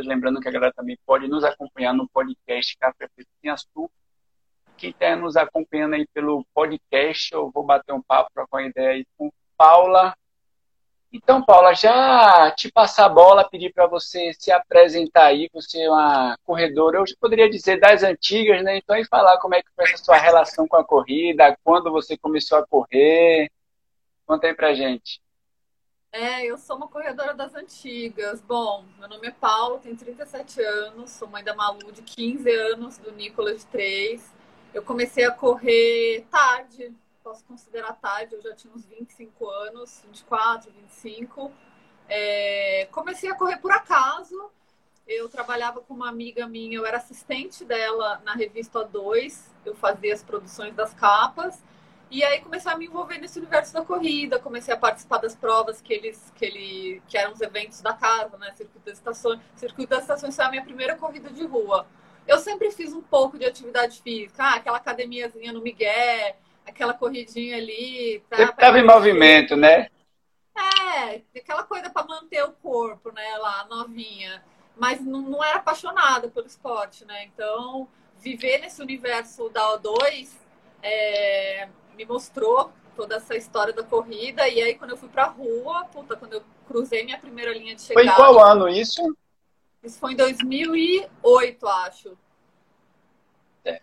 Lembrando que a galera também pode nos acompanhar no podcast Café Sem Açúcar. Quem está nos acompanhando aí pelo podcast, eu vou bater um papo, trocar uma ideia aí com Paula. Então, Paula, já te passar a bola, pedir para você se apresentar aí. Você é uma corredora, eu poderia dizer das antigas, né? Então, aí falar como é que foi a sua relação com a corrida, quando você começou a correr. Conta aí pra gente. É, eu sou uma corredora das antigas. Bom, meu nome é Paulo, tenho 37 anos, sou mãe da Malu de 15 anos, do Nicolas de 3. Eu comecei a correr tarde, posso considerar tarde, eu já tinha uns 25 anos, 24, 25. É, comecei a correr por acaso. Eu trabalhava com uma amiga minha, eu era assistente dela na revista A2, eu fazia as produções das capas. E aí comecei a me envolver nesse universo da corrida, comecei a participar das provas que eles que ele que eram os eventos da casa, né, circuito das estações. Circuito das estações foi a minha primeira corrida de rua. Eu sempre fiz um pouco de atividade física, ah, aquela academiazinha no Miguel, aquela corridinha ali, tá? Estava em movimento, né? É, aquela coisa para manter o corpo, né, lá novinha. Mas não, não era apaixonada pelo esporte, né? Então, viver nesse universo da O2 é, me mostrou toda essa história da corrida. E aí, quando eu fui pra rua, puta, quando eu cruzei minha primeira linha de chegada. Foi em qual ano isso? Isso foi em 2008, acho. É.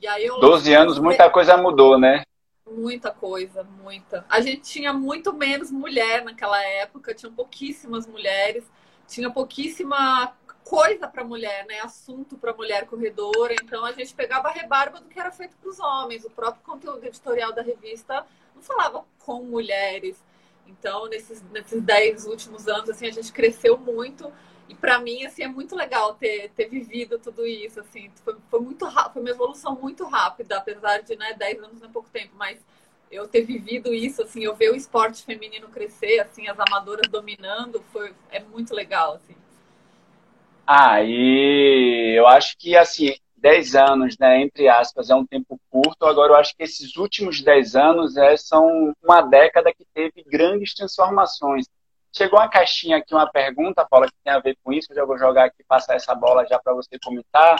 E aí eu 12 anos, muita coisa mudou, né? Muita coisa, muita. A gente tinha muito menos mulher naquela época, tinha pouquíssimas mulheres, tinha pouquíssima coisa para mulher, né? Assunto para mulher corredora. Então a gente pegava a rebarba do que era feito para os homens. O próprio conteúdo editorial da revista não falava com mulheres. Então nesses nesses dez últimos anos assim a gente cresceu muito e para mim assim é muito legal ter, ter vivido tudo isso assim foi, foi muito foi uma evolução muito rápida apesar de né 10 anos não é pouco tempo mas eu ter vivido isso assim eu ver o esporte feminino crescer assim as amadoras dominando foi é muito legal assim ah, e eu acho que, assim, 10 anos, né, entre aspas, é um tempo curto. Agora, eu acho que esses últimos 10 anos é, são uma década que teve grandes transformações. Chegou uma caixinha aqui, uma pergunta, Paula, que tem a ver com isso. Eu já vou jogar aqui, passar essa bola já para você comentar.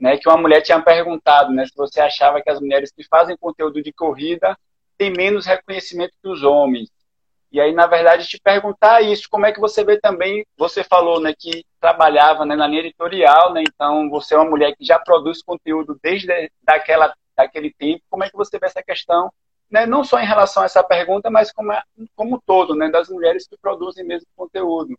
Né, que uma mulher tinha perguntado né, se você achava que as mulheres que fazem conteúdo de corrida têm menos reconhecimento que os homens. E aí, na verdade, te perguntar isso, como é que você vê também, você falou, né, que trabalhava né, na linha editorial, né, então você é uma mulher que já produz conteúdo desde daquela, daquele tempo, como é que você vê essa questão, né, não só em relação a essa pergunta, mas como, como todo, né, das mulheres que produzem mesmo conteúdo?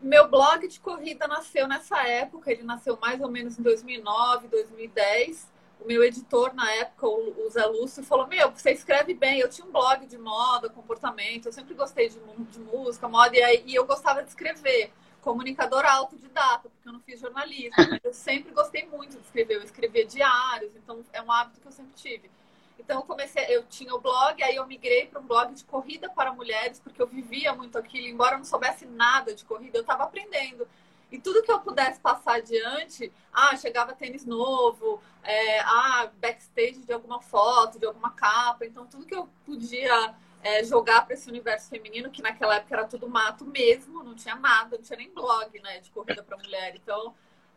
Meu blog de corrida nasceu nessa época, ele nasceu mais ou menos em 2009, 2010, o meu editor na época, o Zé Lúcio, falou: Meu, você escreve bem. Eu tinha um blog de moda, comportamento, eu sempre gostei de, de música, moda, e, aí, e eu gostava de escrever. Comunicadora autodidata, porque eu não fiz jornalismo, eu sempre gostei muito de escrever. Eu escrevia diários, então é um hábito que eu sempre tive. Então eu comecei, eu tinha o blog, aí eu migrei para um blog de corrida para mulheres, porque eu vivia muito aquilo, embora eu não soubesse nada de corrida, eu estava aprendendo. E tudo que eu pudesse passar adiante, ah, chegava tênis novo, é, ah, backstage de alguma foto, de alguma capa. Então, tudo que eu podia é, jogar para esse universo feminino, que naquela época era tudo mato mesmo, não tinha nada, não tinha nem blog, né, de corrida para mulher. Então,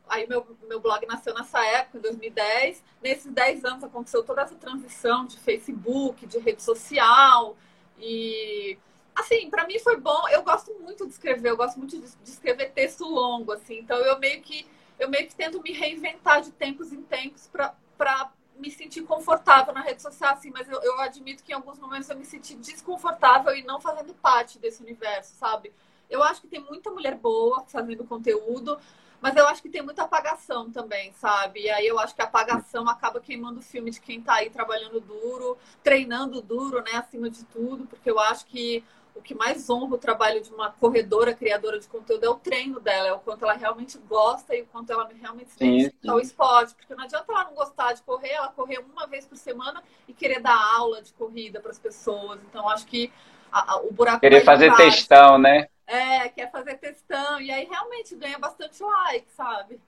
aí meu, meu blog nasceu nessa época, em 2010. Nesses 10 anos aconteceu toda essa transição de Facebook, de rede social e assim, para mim foi bom. Eu gosto muito de escrever, eu gosto muito de, de, escrever texto longo, assim. Então eu meio que eu meio que tento me reinventar de tempos em tempos para me sentir confortável na rede social, assim. Mas eu, eu admito que em alguns momentos eu me senti desconfortável e não fazendo parte desse universo, sabe? Eu acho que tem muita mulher boa fazendo conteúdo, mas eu acho que tem muita apagação também, sabe? E aí eu acho que a apagação acaba queimando o filme de quem tá aí trabalhando duro, treinando duro, né, acima de tudo, porque eu acho que o que mais honra o trabalho de uma corredora, criadora de conteúdo é o treino dela, é o quanto ela realmente gosta e o quanto ela realmente se dedica ao esporte. Porque não adianta ela não gostar de correr, ela correr uma vez por semana e querer dar aula de corrida para as pessoas. Então, acho que a, a, o buraco. Querer fazer testão, né? É, quer fazer testão. E aí realmente ganha bastante like, sabe?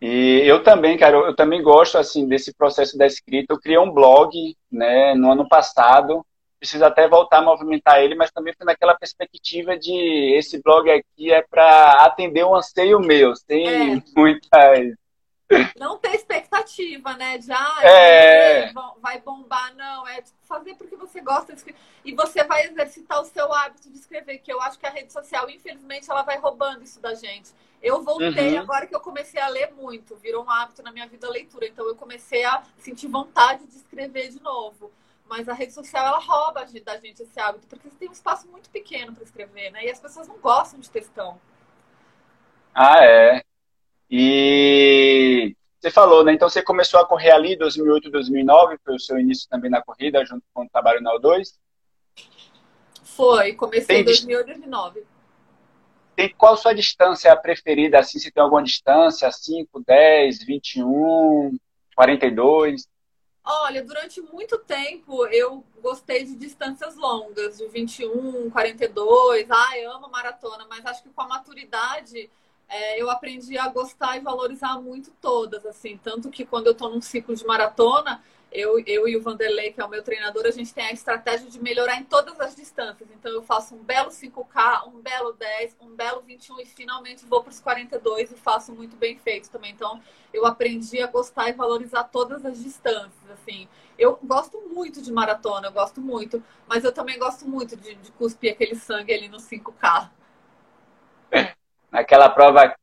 E eu também, cara, eu também gosto assim desse processo da escrita. Eu criei um blog, né, no ano passado, preciso até voltar a movimentar ele, mas também foi naquela perspectiva de esse blog aqui é para atender um anseio meu, sem é. muitas. Não ter expectativa, né? De ah, é. vai bombar, não. É tipo, fazer porque você gosta de escrever. E você vai exercitar o seu hábito de escrever, que eu acho que a rede social, infelizmente, ela vai roubando isso da gente. Eu voltei uhum. agora que eu comecei a ler muito, virou um hábito na minha vida a leitura. Então eu comecei a sentir vontade de escrever de novo. Mas a rede social ela rouba da gente esse hábito, porque você tem um espaço muito pequeno para escrever, né? E as pessoas não gostam de textão. Ah, é. E você falou, né? Então você começou a correr ali em 2008, 2009, foi o seu início também na corrida, junto com o trabalho na O2? Foi, comecei em 2008, 2009. Tem, qual sua distância preferida, assim, se tem alguma distância, 5, 10, 21, 42? Olha, durante muito tempo eu gostei de distâncias longas, de 21, 42. Ai, amo maratona, mas acho que com a maturidade é, eu aprendi a gostar e valorizar muito todas, assim. Tanto que quando eu estou num ciclo de maratona, eu, eu e o Vanderlei, que é o meu treinador, a gente tem a estratégia de melhorar em todas as distâncias. Então, eu faço um belo 5K, um belo 10, um belo 21 e finalmente vou para os 42 e faço muito bem feito também. Então, eu aprendi a gostar e valorizar todas as distâncias, assim. Eu gosto muito de maratona, eu gosto muito, mas eu também gosto muito de, de cuspir aquele sangue ali no 5K. Naquela prova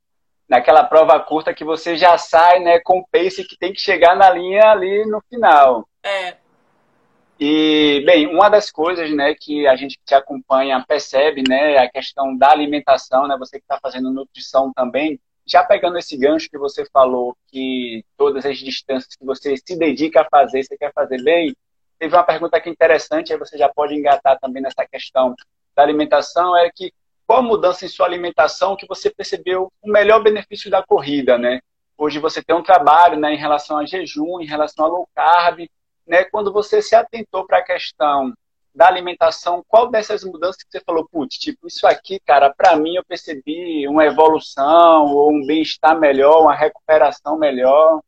naquela prova curta que você já sai né, com o pace que tem que chegar na linha ali no final. É. E, bem, uma das coisas né, que a gente que acompanha percebe né, é a questão da alimentação, né, você que está fazendo nutrição também, já pegando esse gancho que você falou, que todas as distâncias que você se dedica a fazer, você quer fazer bem, teve uma pergunta aqui interessante, aí você já pode engatar também nessa questão da alimentação, é que qual mudança em sua alimentação que você percebeu o melhor benefício da corrida, né? Hoje você tem um trabalho né, em relação a jejum, em relação a low carb, né? Quando você se atentou para a questão da alimentação, qual dessas mudanças que você falou, putz, tipo, isso aqui, cara, para mim eu percebi uma evolução ou um bem-estar melhor, uma recuperação melhor?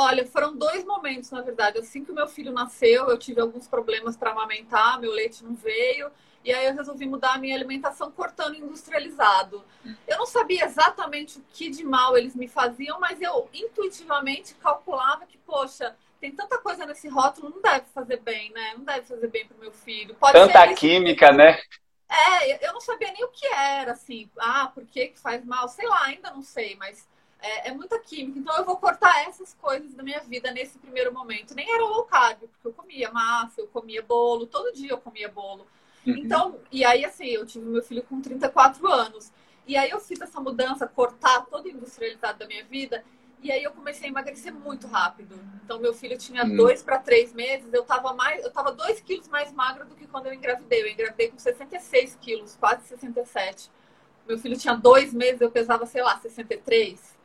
Olha, foram dois momentos, na verdade. Assim que o meu filho nasceu, eu tive alguns problemas para amamentar, meu leite não veio. E aí eu resolvi mudar a minha alimentação cortando industrializado. Eu não sabia exatamente o que de mal eles me faziam, mas eu intuitivamente calculava que, poxa, tem tanta coisa nesse rótulo, não deve fazer bem, né? Não deve fazer bem pro meu filho. Pode tanta química, né? É, eu não sabia nem o que era, assim. Ah, por que que faz mal? Sei lá, ainda não sei, mas é, é, muita química. Então eu vou cortar essas coisas da minha vida nesse primeiro momento. Nem era low carb, porque eu comia massa, eu comia bolo, todo dia eu comia bolo. Uhum. Então, e aí assim, eu tive meu filho com 34 anos. E aí eu fiz essa mudança, cortar todo industrializado da minha vida. E aí eu comecei a emagrecer muito rápido. Então meu filho tinha uhum. dois para três meses, eu tava mais, eu tava dois quilos mais magra do que quando eu engravidei. Eu engravidei com 66 quilos, quase 67. Meu filho tinha dois meses, eu pesava, sei lá, 63.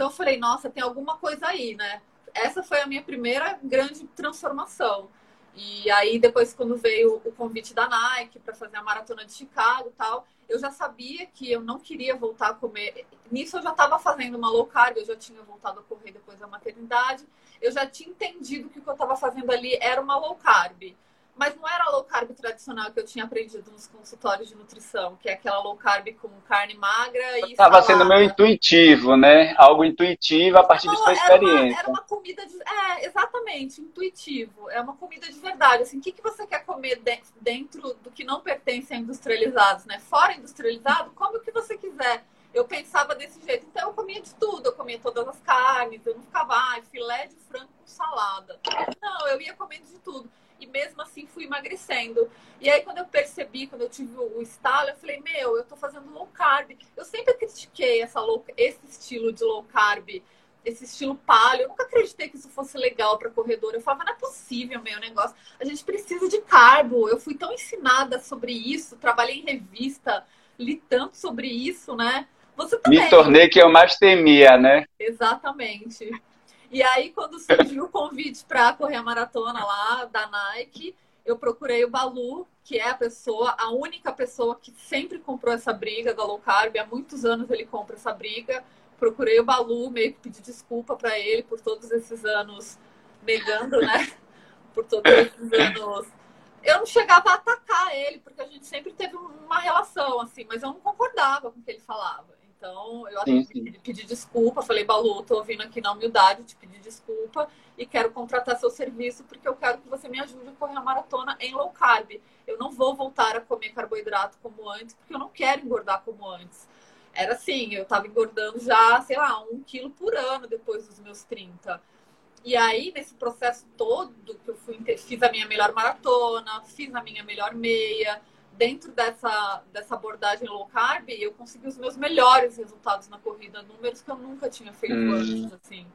Então eu falei, nossa, tem alguma coisa aí, né? Essa foi a minha primeira grande transformação. E aí, depois, quando veio o convite da Nike para fazer a maratona de Chicago tal, eu já sabia que eu não queria voltar a comer. Nisso, eu já estava fazendo uma low carb, eu já tinha voltado a correr depois da maternidade. Eu já tinha entendido que o que eu estava fazendo ali era uma low carb. Mas não era low carb tradicional que eu tinha aprendido nos consultórios de nutrição, que é aquela low carb com carne magra e. Estava sendo meio intuitivo, né? Algo intuitivo a partir não, de sua experiência. Era uma, era uma comida de. É, exatamente, intuitivo. É uma comida de verdade. Assim, o que, que você quer comer dentro do que não pertence a industrializados, né? Fora industrializado, come o que você quiser. Eu pensava desse jeito. Então eu comia de tudo, eu comia todas as carnes, eu não ficava, ah, filé de frango com salada. Não, eu ia comendo de tudo e mesmo assim fui emagrecendo. E aí, quando eu percebi, quando eu tive o estalo, eu falei: Meu, eu tô fazendo low carb. Eu sempre critiquei essa low, esse estilo de low carb, esse estilo paleo. Eu nunca acreditei que isso fosse legal para corredor. Eu falava: Não é possível, meu negócio. A gente precisa de carbo. Eu fui tão ensinada sobre isso, trabalhei em revista, li tanto sobre isso, né? Você também. Me tornei que eu mais temia, né? Exatamente. E aí, quando surgiu o convite para correr a maratona lá da Nike, eu procurei o Balu, que é a pessoa, a única pessoa que sempre comprou essa briga da low carb. Há muitos anos ele compra essa briga. Procurei o Balu, meio que pedi desculpa para ele por todos esses anos negando, né? Por todos esses anos eu não chegava a atacar ele, porque a gente sempre teve uma relação, assim, mas eu não concordava com o que ele falava. Então, eu sim, sim. pedi desculpa, falei, Balu, tô vindo aqui na humildade, te pedir desculpa e quero contratar seu serviço porque eu quero que você me ajude a correr a maratona em low carb. Eu não vou voltar a comer carboidrato como antes, porque eu não quero engordar como antes. Era assim, eu tava engordando já, sei lá, um quilo por ano depois dos meus 30. E aí, nesse processo todo, que eu fui, fiz a minha melhor maratona, fiz a minha melhor meia, dentro dessa, dessa abordagem low carb, eu consegui os meus melhores resultados na corrida, números que eu nunca tinha feito hum. antes, assim.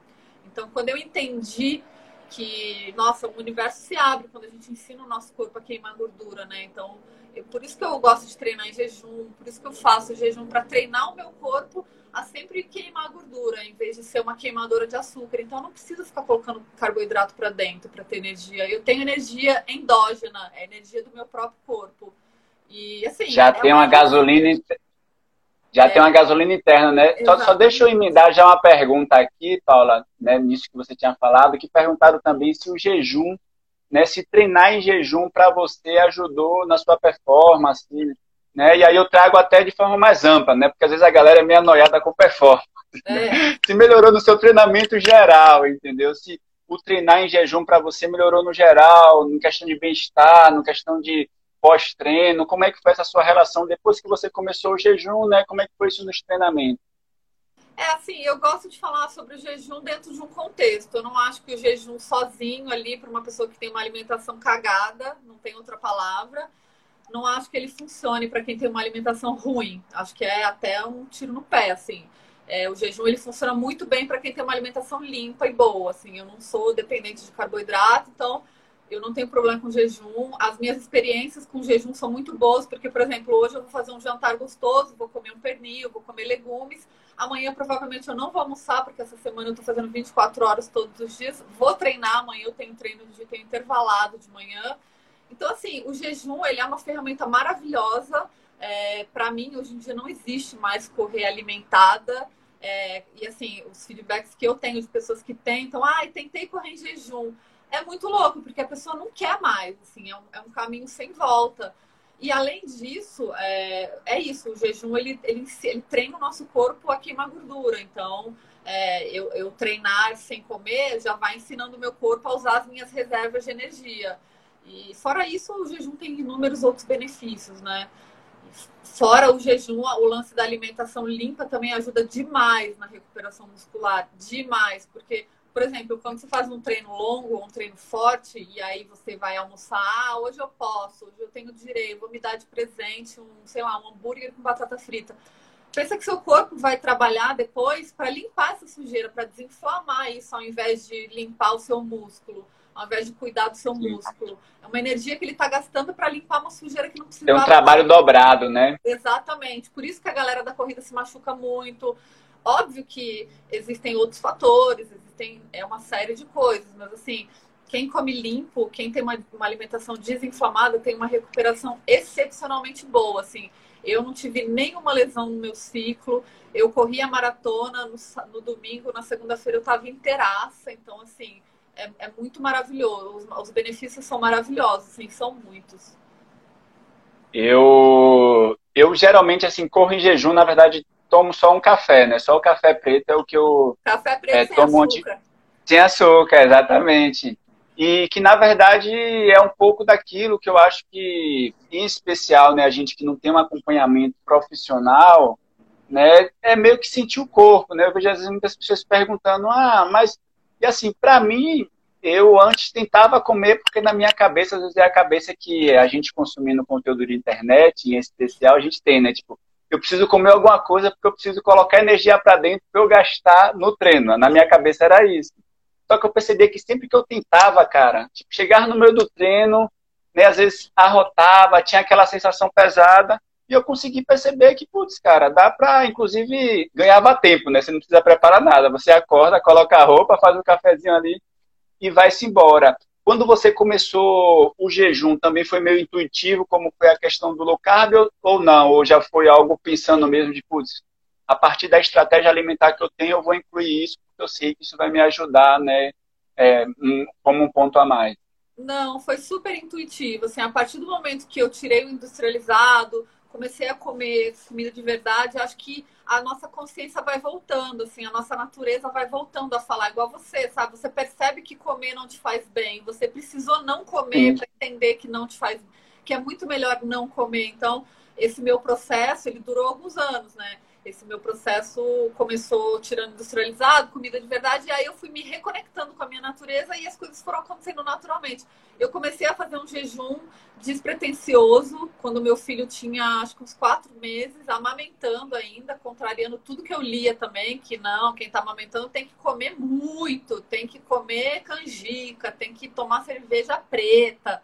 Então, quando eu entendi que, nossa, o universo se abre quando a gente ensina o nosso corpo a queimar gordura, né? Então, eu, por isso que eu gosto de treinar em jejum, por isso que eu faço jejum para treinar o meu corpo a sempre queimar gordura, em vez de ser uma queimadora de açúcar. Então, eu não preciso ficar colocando carboidrato para dentro para ter energia. Eu tenho energia endógena, é energia do meu próprio corpo. E assim. Já é tem uma, uma gasolina. Já é. tem uma gasolina interna, né? Só, só, deixa eu emendar já uma pergunta aqui, Paula, né, nisso que você tinha falado, que perguntaram também se o jejum, né, se treinar em jejum para você ajudou na sua performance, né? E aí eu trago até de forma mais ampla, né? Porque às vezes a galera é meio anoiada com performance. É. se melhorou no seu treinamento geral, entendeu? Se o treinar em jejum para você melhorou no geral, em questão de bem-estar, no questão de pós-treino? Como é que foi essa sua relação depois que você começou o jejum, né? Como é que foi isso nos treinamentos? É assim, eu gosto de falar sobre o jejum dentro de um contexto. Eu não acho que o jejum sozinho ali para uma pessoa que tem uma alimentação cagada, não tem outra palavra, não acho que ele funcione para quem tem uma alimentação ruim. Acho que é até um tiro no pé, assim. É, o jejum ele funciona muito bem para quem tem uma alimentação limpa e boa. Assim, eu não sou dependente de carboidrato, então eu não tenho problema com jejum. As minhas experiências com jejum são muito boas, porque, por exemplo, hoje eu vou fazer um jantar gostoso, vou comer um pernil, vou comer legumes. Amanhã provavelmente eu não vou almoçar, porque essa semana eu tô fazendo 24 horas todos os dias. Vou treinar, amanhã eu tenho treino de tenho intervalado de manhã. Então, assim, o jejum ele é uma ferramenta maravilhosa. É, para mim, hoje em dia não existe mais correr alimentada. É, e assim, os feedbacks que eu tenho de pessoas que tentam, ai, ah, tentei correr em jejum é muito louco, porque a pessoa não quer mais, assim, é um, é um caminho sem volta. E além disso, é, é isso, o jejum ele, ele, ele treina o nosso corpo a queimar gordura. Então, é, eu, eu treinar sem comer já vai ensinando o meu corpo a usar as minhas reservas de energia. E fora isso, o jejum tem inúmeros outros benefícios, né? Fora o jejum, o lance da alimentação limpa também ajuda demais na recuperação muscular, demais, porque por exemplo, quando você faz um treino longo, um treino forte, e aí você vai almoçar, ah, hoje eu posso, hoje eu tenho direito, vou me dar de presente um, sei lá, um hambúrguer com batata frita. Pensa que seu corpo vai trabalhar depois para limpar essa sujeira, para desinflamar isso, ao invés de limpar o seu músculo, ao invés de cuidar do seu Sim. músculo. É uma energia que ele está gastando para limpar uma sujeira que não precisa. Tem um trabalho dobrado, né? Exatamente. Por isso que a galera da corrida se machuca muito. Óbvio que existem outros fatores, tem é uma série de coisas, mas assim, quem come limpo, quem tem uma, uma alimentação desinflamada, tem uma recuperação excepcionalmente boa, assim. Eu não tive nenhuma lesão no meu ciclo. Eu corri a maratona no, no domingo, na segunda-feira eu estava inteiraça. Então, assim, é, é muito maravilhoso. Os, os, benefícios são maravilhosos, assim, são muitos. Eu, eu geralmente, assim, corro em jejum, na verdade, tomo só um café, né? Só o café preto é o que eu café preto é, sem tomo açúcar. Sem açúcar, exatamente. E que na verdade é um pouco daquilo que eu acho que, em especial, né, a gente que não tem um acompanhamento profissional, né, é meio que sentir o corpo, né? Eu vejo às vezes muitas pessoas perguntando: "Ah, mas e assim, para mim, eu antes tentava comer porque na minha cabeça, às vezes é a cabeça que a gente consumindo conteúdo de internet, em especial, a gente tem, né? Tipo, eu preciso comer alguma coisa porque eu preciso colocar energia para dentro para eu gastar no treino. Na minha cabeça era isso. Só que eu percebi que sempre que eu tentava, cara, tipo, chegar no meio do treino, né, às vezes arrotava, tinha aquela sensação pesada, e eu consegui perceber que, putz, cara, dá pra, inclusive, ganhava tempo, né? Você não precisa preparar nada. Você acorda, coloca a roupa, faz um cafezinho ali e vai-se embora. Quando você começou o jejum, também foi meio intuitivo, como foi a questão do low carb, ou não? Ou já foi algo pensando mesmo de, putz, a partir da estratégia alimentar que eu tenho, eu vou incluir isso, porque eu sei que isso vai me ajudar, né, é, como um ponto a mais? Não, foi super intuitivo. Assim, a partir do momento que eu tirei o industrializado, comecei a comer comida de verdade, acho que a nossa consciência vai voltando, assim, a nossa natureza vai voltando a falar igual você, sabe? Você percebe que comer não te faz bem, você precisou não comer para entender que não te faz, que é muito melhor não comer. Então, esse meu processo, ele durou alguns anos, né? Esse meu processo começou tirando industrializado, comida de verdade, e aí eu fui me reconectando com a minha natureza e as coisas foram acontecendo naturalmente. Eu comecei a fazer um jejum despretensioso quando meu filho tinha acho que uns quatro meses, amamentando ainda, contrariando tudo que eu lia também, que não, quem está amamentando tem que comer muito, tem que comer canjica, tem que tomar cerveja preta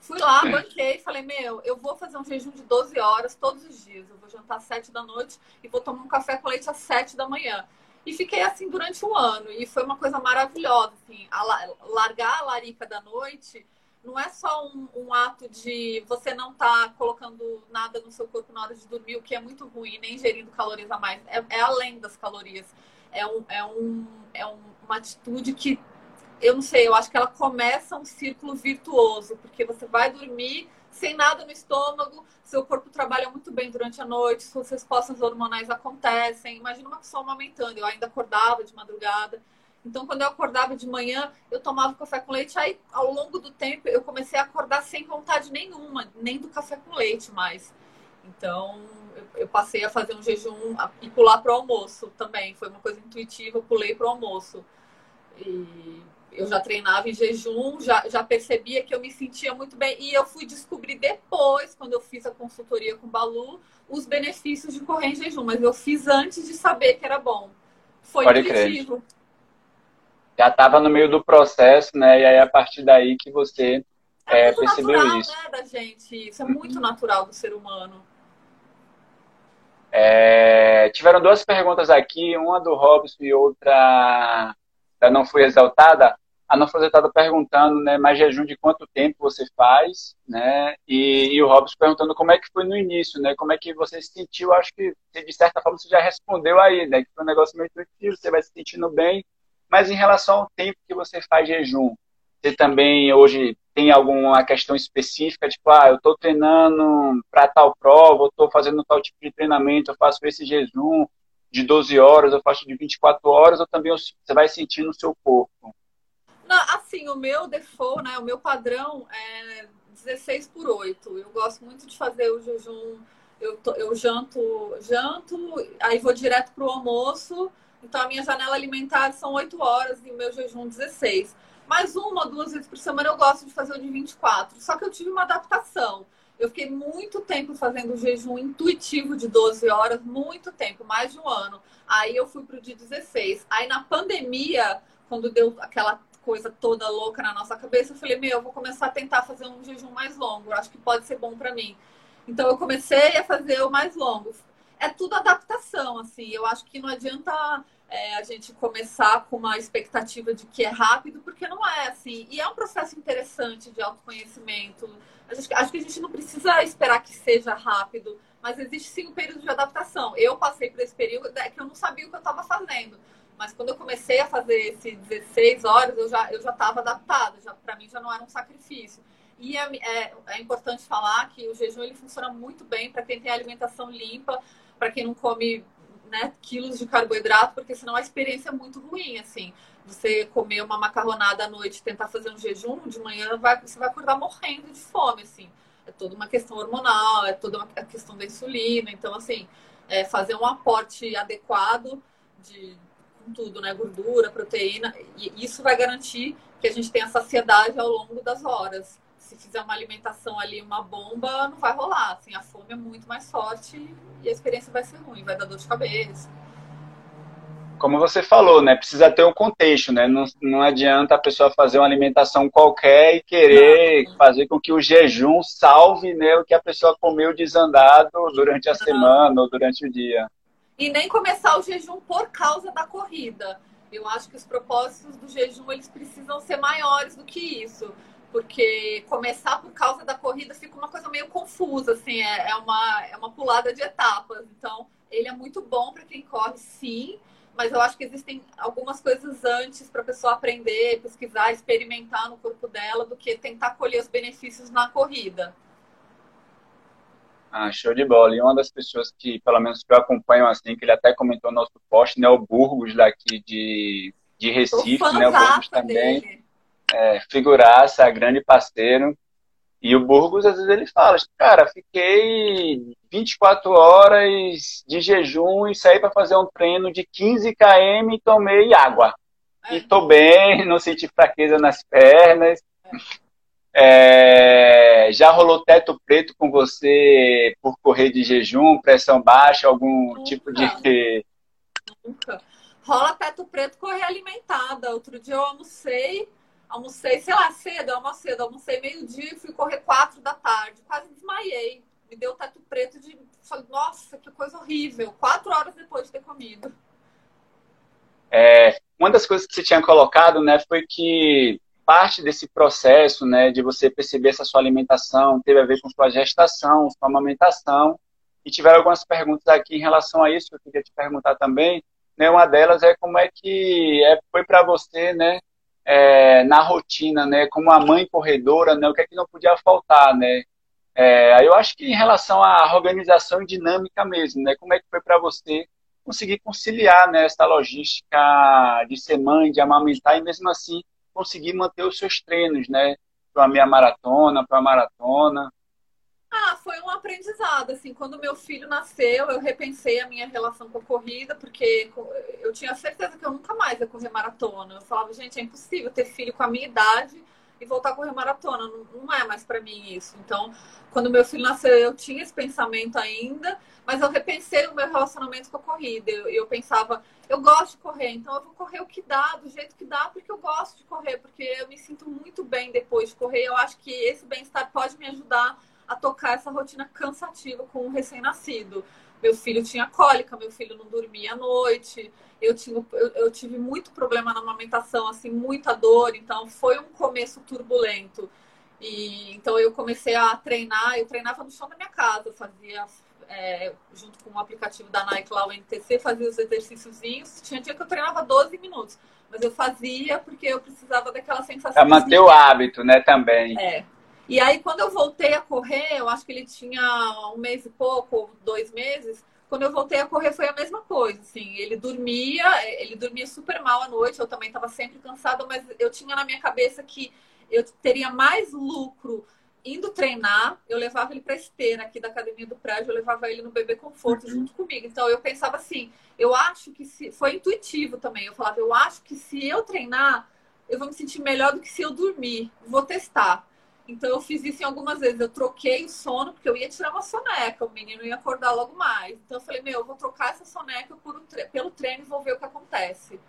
Fui lá, banquei falei, meu, eu vou fazer um jejum de 12 horas todos os dias. Eu vou jantar às 7 da noite e vou tomar um café com leite às 7 da manhã. E fiquei assim durante um ano. E foi uma coisa maravilhosa. Assim, a, largar a larica da noite não é só um, um ato de você não estar tá colocando nada no seu corpo na hora de dormir, o que é muito ruim, nem ingerindo calorias a mais. É, é além das calorias. É, um, é, um, é um, uma atitude que eu não sei, eu acho que ela começa um círculo virtuoso, porque você vai dormir sem nada no estômago, seu corpo trabalha muito bem durante a noite, suas respostas hormonais acontecem. Imagina uma pessoa amamentando, eu ainda acordava de madrugada. Então, quando eu acordava de manhã, eu tomava café com leite. Aí, ao longo do tempo, eu comecei a acordar sem vontade nenhuma, nem do café com leite mais. Então, eu, passei a fazer um jejum e pular para o almoço também. Foi uma coisa intuitiva, pulei para o almoço. E eu já treinava em jejum, já, já percebia que eu me sentia muito bem. E eu fui descobrir depois, quando eu fiz a consultoria com o Balu, os benefícios de correr em jejum. Mas eu fiz antes de saber que era bom. Foi Pode intuitivo. Crer. Já estava no meio do processo, né? E aí, a partir daí que você é, é percebeu natural, isso. Né, da gente. Isso é muito natural do ser humano. É, tiveram duas perguntas aqui, uma do Robson e outra da Não Fui Exaltada a fazer estava perguntando, né, mais jejum de quanto tempo você faz, né, e, e, o Robson perguntando como é que foi no início, né, como é que você se sentiu, acho que de certa forma você já respondeu aí, né, que foi um negócio meio intuitivo, você vai se sentindo bem, mas em relação ao tempo que você faz jejum, você também hoje tem alguma questão específica, tipo, ah, eu estou treinando para tal prova, eu estou fazendo tal tipo de treinamento, eu faço esse jejum de 12 horas, eu faço de 24 horas, ou também você vai sentir no seu corpo? Não, assim, o meu default, né? O meu padrão é 16 por 8. Eu gosto muito de fazer o jejum. Eu, eu janto, janto, aí vou direto pro almoço. Então a minha janela alimentar são 8 horas e o meu jejum 16. Mas uma ou duas vezes por semana eu gosto de fazer o de 24. Só que eu tive uma adaptação. Eu fiquei muito tempo fazendo o jejum intuitivo de 12 horas, muito tempo, mais de um ano. Aí eu fui pro de 16. Aí na pandemia, quando deu aquela coisa toda louca na nossa cabeça, eu falei, meu, eu vou começar a tentar fazer um jejum mais longo. Acho que pode ser bom para mim. Então eu comecei a fazer o mais longo. É tudo adaptação, assim. Eu acho que não adianta é, a gente começar com uma expectativa de que é rápido, porque não é assim. E é um processo interessante de autoconhecimento. Gente, acho que a gente não precisa esperar que seja rápido, mas existe sim um período de adaptação. Eu passei por esse período é que eu não sabia o que eu estava fazendo. Mas quando eu comecei a fazer esse 16 horas, eu já eu já estava adaptada. Já para mim já não era um sacrifício. E é, é, é, importante falar que o jejum ele funciona muito bem para quem tem alimentação limpa, para quem não come né, quilos de carboidrato, porque senão a experiência é muito ruim, assim. Você comer uma macarronada à noite, tentar fazer um jejum, de manhã vai, você vai acordar morrendo de fome, assim. É toda uma questão hormonal, é toda uma questão da insulina. Então, assim, é fazer um aporte adequado de, com tudo, né? Gordura, proteína, e isso vai garantir que a gente tenha saciedade ao longo das horas. Se fizer uma alimentação ali, uma bomba, não vai rolar. Assim, a fome é muito mais forte e a experiência vai ser ruim, vai dar dor de cabeça. Como você falou, né? Precisa ter um contexto, né? Não, não adianta a pessoa fazer uma alimentação qualquer e querer não. fazer com que o jejum salve né, o que a pessoa comeu desandado durante a não. semana ou durante o dia e nem começar o jejum por causa da corrida. Eu acho que os propósitos do jejum eles precisam ser maiores do que isso, porque começar por causa da corrida fica uma coisa meio confusa, assim, é, é uma, é uma pulada de etapas. Então, ele é muito bom para quem corre, sim, mas eu acho que existem algumas coisas antes para a pessoa aprender, pesquisar, experimentar no corpo dela, do que tentar colher os benefícios na corrida. Ah, show de bola. E uma das pessoas que, pelo menos que eu acompanho assim, que ele até comentou no nosso post, né, o Burgos daqui de, de Recife, né, o Burgos também. É, figuraça, grande parceiro. E o Burgos, às vezes, ele fala, cara, fiquei 24 horas de jejum e saí para fazer um treino de 15 km e tomei água. É. E tô bem, não senti fraqueza nas pernas. É. É, já rolou teto preto com você por correr de jejum, pressão baixa, algum Nunca. tipo de. Nunca. Rola teto preto correr alimentada. Outro dia eu almocei almocei, sei lá, cedo, eu almocei cedo, almocei meio-dia e fui correr quatro da tarde. Quase desmaiei. Me deu teto preto de. Falei, nossa, que coisa horrível. Quatro horas depois de ter comido. É, uma das coisas que você tinha colocado, né, foi que parte desse processo, né, de você perceber essa sua alimentação teve a ver com sua gestação, sua amamentação. E tiveram algumas perguntas aqui em relação a isso que eu queria te perguntar também. Né, uma delas é como é que é, foi para você, né, é, na rotina, né? Como a mãe corredora, né? O que é que não podia faltar, né? É, eu acho que em relação à organização dinâmica mesmo, né? Como é que foi para você conseguir conciliar né, essa logística de ser mãe, de amamentar e mesmo assim conseguir manter os seus treinos, né? Para a minha maratona, para a maratona. Ah, foi um aprendizado. Assim, quando meu filho nasceu, eu repensei a minha relação com a corrida, porque eu tinha certeza que eu nunca mais ia correr maratona. Eu falava, gente, é impossível ter filho com a minha idade e voltar a correr maratona. Não, não é mais para mim isso. Então, quando meu filho nasceu, eu tinha esse pensamento ainda, mas eu repensei o meu relacionamento com a corrida. Eu, eu pensava, eu gosto de correr, então eu vou correr o que dá, do jeito que dá, porque eu gosto de correr, porque eu me sinto muito bem depois de correr. Eu acho que esse bem-estar pode me ajudar a tocar essa rotina cansativa com um recém-nascido. Meu filho tinha cólica, meu filho não dormia à noite, eu, tinha, eu, eu tive muito problema na amamentação, assim, muita dor, então foi um começo turbulento. E então eu comecei a treinar, eu treinava no chão da minha casa, fazia é, junto com o aplicativo da Nike lá, o NTC, fazia os exercíciozinhos. Tinha dia que eu treinava 12 minutos, mas eu fazia porque eu precisava daquela sensação. Pra manter o hábito, né, também. É. E aí, quando eu voltei a correr, eu acho que ele tinha um mês e pouco, dois meses. Quando eu voltei a correr, foi a mesma coisa. Assim, ele dormia, ele dormia super mal à noite. Eu também estava sempre cansada, mas eu tinha na minha cabeça que eu teria mais lucro indo treinar. Eu levava ele para esteira aqui da academia do prédio, eu levava ele no bebê conforto uhum. junto comigo. Então eu pensava assim, eu acho que se foi intuitivo também. Eu falava, eu acho que se eu treinar, eu vou me sentir melhor do que se eu dormir. Vou testar. Então eu fiz isso em algumas vezes. Eu troquei o sono, porque eu ia tirar uma soneca, o menino ia acordar logo mais. Então eu falei, meu, eu vou trocar essa soneca um tre pelo treino e vou ver o que acontece.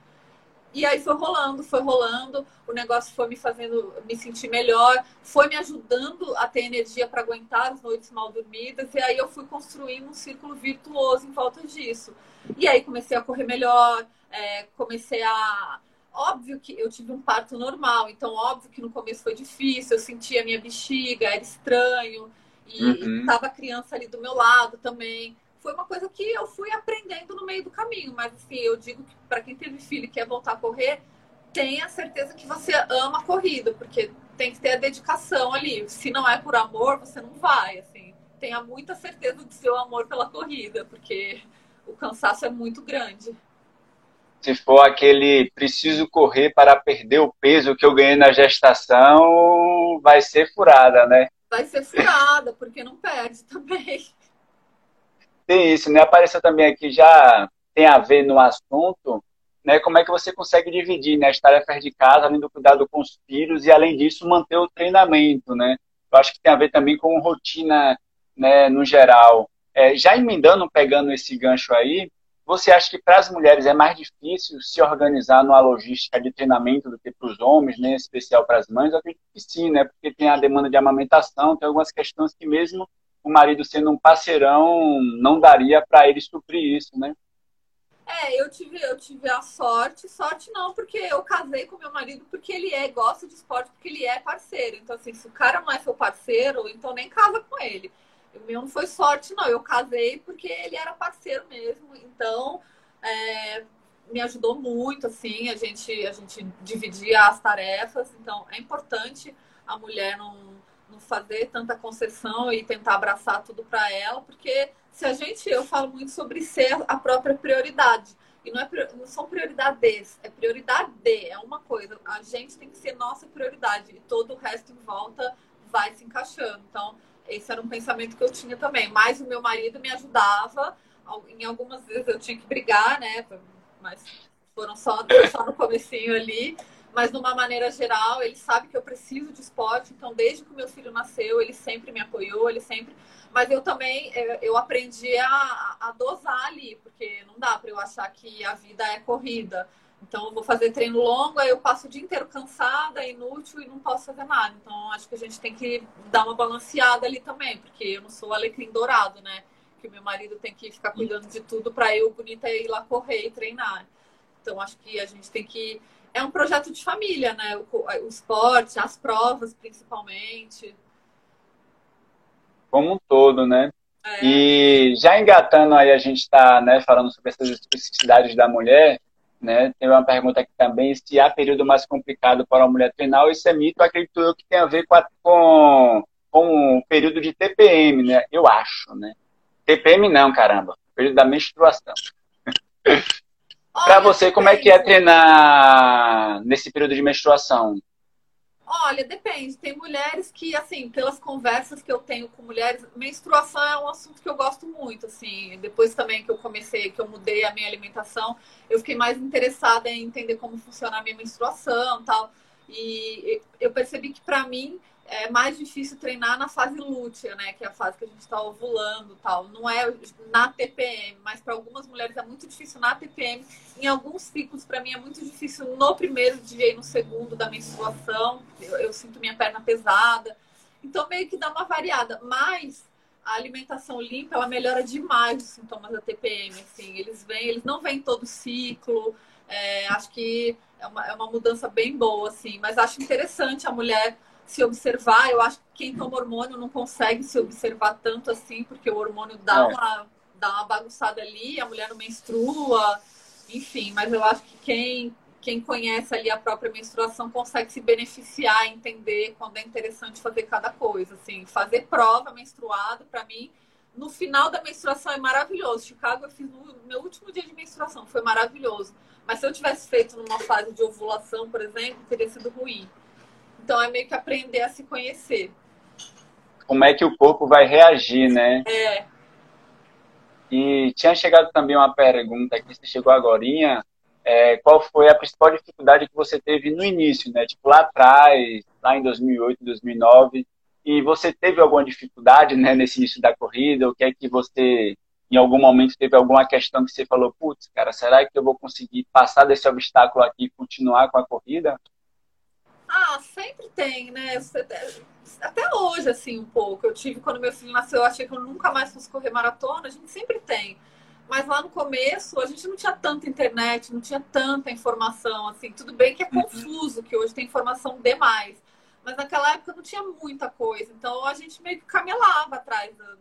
E aí foi rolando, foi rolando, o negócio foi me fazendo me sentir melhor, foi me ajudando a ter energia para aguentar as noites mal dormidas, e aí eu fui construindo um círculo virtuoso em volta disso. E aí comecei a correr melhor, é, comecei a, Óbvio que eu tive um parto normal, então óbvio que no começo foi difícil, eu sentia a minha bexiga, era estranho, e uhum. tava a criança ali do meu lado também. Foi uma coisa que eu fui aprendendo no meio do caminho, mas assim, eu digo que para quem teve filho e quer voltar a correr, tenha certeza que você ama a corrida, porque tem que ter a dedicação ali. Se não é por amor, você não vai, assim. Tenha muita certeza do seu amor pela corrida, porque o cansaço é muito grande se for aquele preciso correr para perder o peso que eu ganhei na gestação, vai ser furada, né? Vai ser furada, porque não perde também. Tem isso, né? Apareceu também aqui, já tem a ver no assunto, né? Como é que você consegue dividir né, as tarefas de casa, além do cuidado com os filhos, e além disso manter o treinamento, né? Eu acho que tem a ver também com rotina, né, no geral. É, já emendando, pegando esse gancho aí, você acha que para as mulheres é mais difícil se organizar numa logística de treinamento do que para os homens, né? em especial para as mães? Eu acredito que sim, né? Porque tem a demanda de amamentação, tem algumas questões que mesmo o marido sendo um parceirão não daria para ele suprir isso, né? É, eu tive, eu tive a sorte, sorte não, porque eu casei com meu marido porque ele é, gosta de esporte, porque ele é parceiro. Então, assim, se o cara não é seu parceiro, então nem casa com ele. O meu não foi sorte, não. Eu casei porque ele era parceiro mesmo. Então, é, me ajudou muito, assim. A gente, a gente dividia as tarefas. Então, é importante a mulher não, não fazer tanta concessão e tentar abraçar tudo para ela, porque se a gente, eu falo muito sobre ser a própria prioridade. E não, é, não são prioridades, é prioridade, é uma coisa. A gente tem que ser nossa prioridade e todo o resto em volta vai se encaixando. Então, esse era um pensamento que eu tinha também. Mas o meu marido me ajudava. Em algumas vezes eu tinha que brigar, né? Mas foram só, só no comecinho ali. Mas, de uma maneira geral, ele sabe que eu preciso de esporte. Então, desde que o meu filho nasceu, ele sempre me apoiou, ele sempre... Mas eu também, é, eu aprendi a, a dosar ali, porque não dá para eu achar que a vida é corrida. Então, eu vou fazer treino longo, aí eu passo o dia inteiro cansada, inútil e não posso fazer nada. Então, acho que a gente tem que dar uma balanceada ali também, porque eu não sou alecrim dourado, né? Que o meu marido tem que ficar cuidando de tudo para eu, bonita, ir lá correr e treinar. Então, acho que a gente tem que é um projeto de família, né? O, o esporte, as provas, principalmente. Como um todo, né? É. E já engatando aí, a gente está né, falando sobre essas especificidades da mulher, né? Tem uma pergunta aqui também, se há período mais complicado para uma mulher treinar, isso é mito, acredito eu que tem a ver com, a, com, com o período de TPM, né? Eu acho, né? TPM não, caramba. Período da menstruação. Para você, como é que é treinar nesse período de menstruação? Olha, depende. Tem mulheres que, assim, pelas conversas que eu tenho com mulheres, menstruação é um assunto que eu gosto muito, assim. Depois também que eu comecei, que eu mudei a minha alimentação, eu fiquei mais interessada em entender como funciona a minha menstruação, tal. E eu percebi que para mim é mais difícil treinar na fase lútea, né? Que é a fase que a gente está ovulando tal. Não é na TPM, mas para algumas mulheres é muito difícil na TPM. Em alguns ciclos, para mim, é muito difícil no primeiro dia e no segundo da menstruação. Eu, eu, sinto minha perna pesada. Então, meio que dá uma variada. Mas a alimentação limpa, ela melhora demais os sintomas da TPM. Assim. Eles vêm, eles não vêm todo ciclo. É, acho que é uma, é uma mudança bem boa, assim. Mas acho interessante a mulher se observar. Eu acho que quem toma hormônio não consegue se observar tanto assim, porque o hormônio dá, é. uma, dá uma bagunçada ali, a mulher não menstrua, enfim. Mas eu acho que quem, quem conhece ali a própria menstruação consegue se beneficiar, entender quando é interessante fazer cada coisa. Assim, fazer prova menstruada, para mim, no final da menstruação é maravilhoso. Chicago eu fiz no meu último dia de menstruação, foi maravilhoso. Mas se eu tivesse feito numa fase de ovulação, por exemplo, teria sido ruim. Então é meio que aprender a se conhecer. Como é que o corpo vai reagir, né? É. E tinha chegado também uma pergunta que você chegou agora. É, qual foi a principal dificuldade que você teve no início, né? Tipo, lá atrás, lá em 2008, 2009, e você teve alguma dificuldade, né, nesse início da corrida? O que é que você, em algum momento, teve alguma questão que você falou, putz, cara, será que eu vou conseguir passar desse obstáculo aqui e continuar com a corrida? Ah, sempre tem, né? Até hoje, assim, um pouco. Eu tive, quando meu filho nasceu, eu achei que eu nunca mais fosse correr maratona. A gente sempre tem. Mas lá no começo, a gente não tinha tanta internet, não tinha tanta informação, assim. Tudo bem que é uhum. confuso, que hoje tem informação demais. Mas naquela época não tinha muita coisa. Então, a gente meio que camelava atrás do,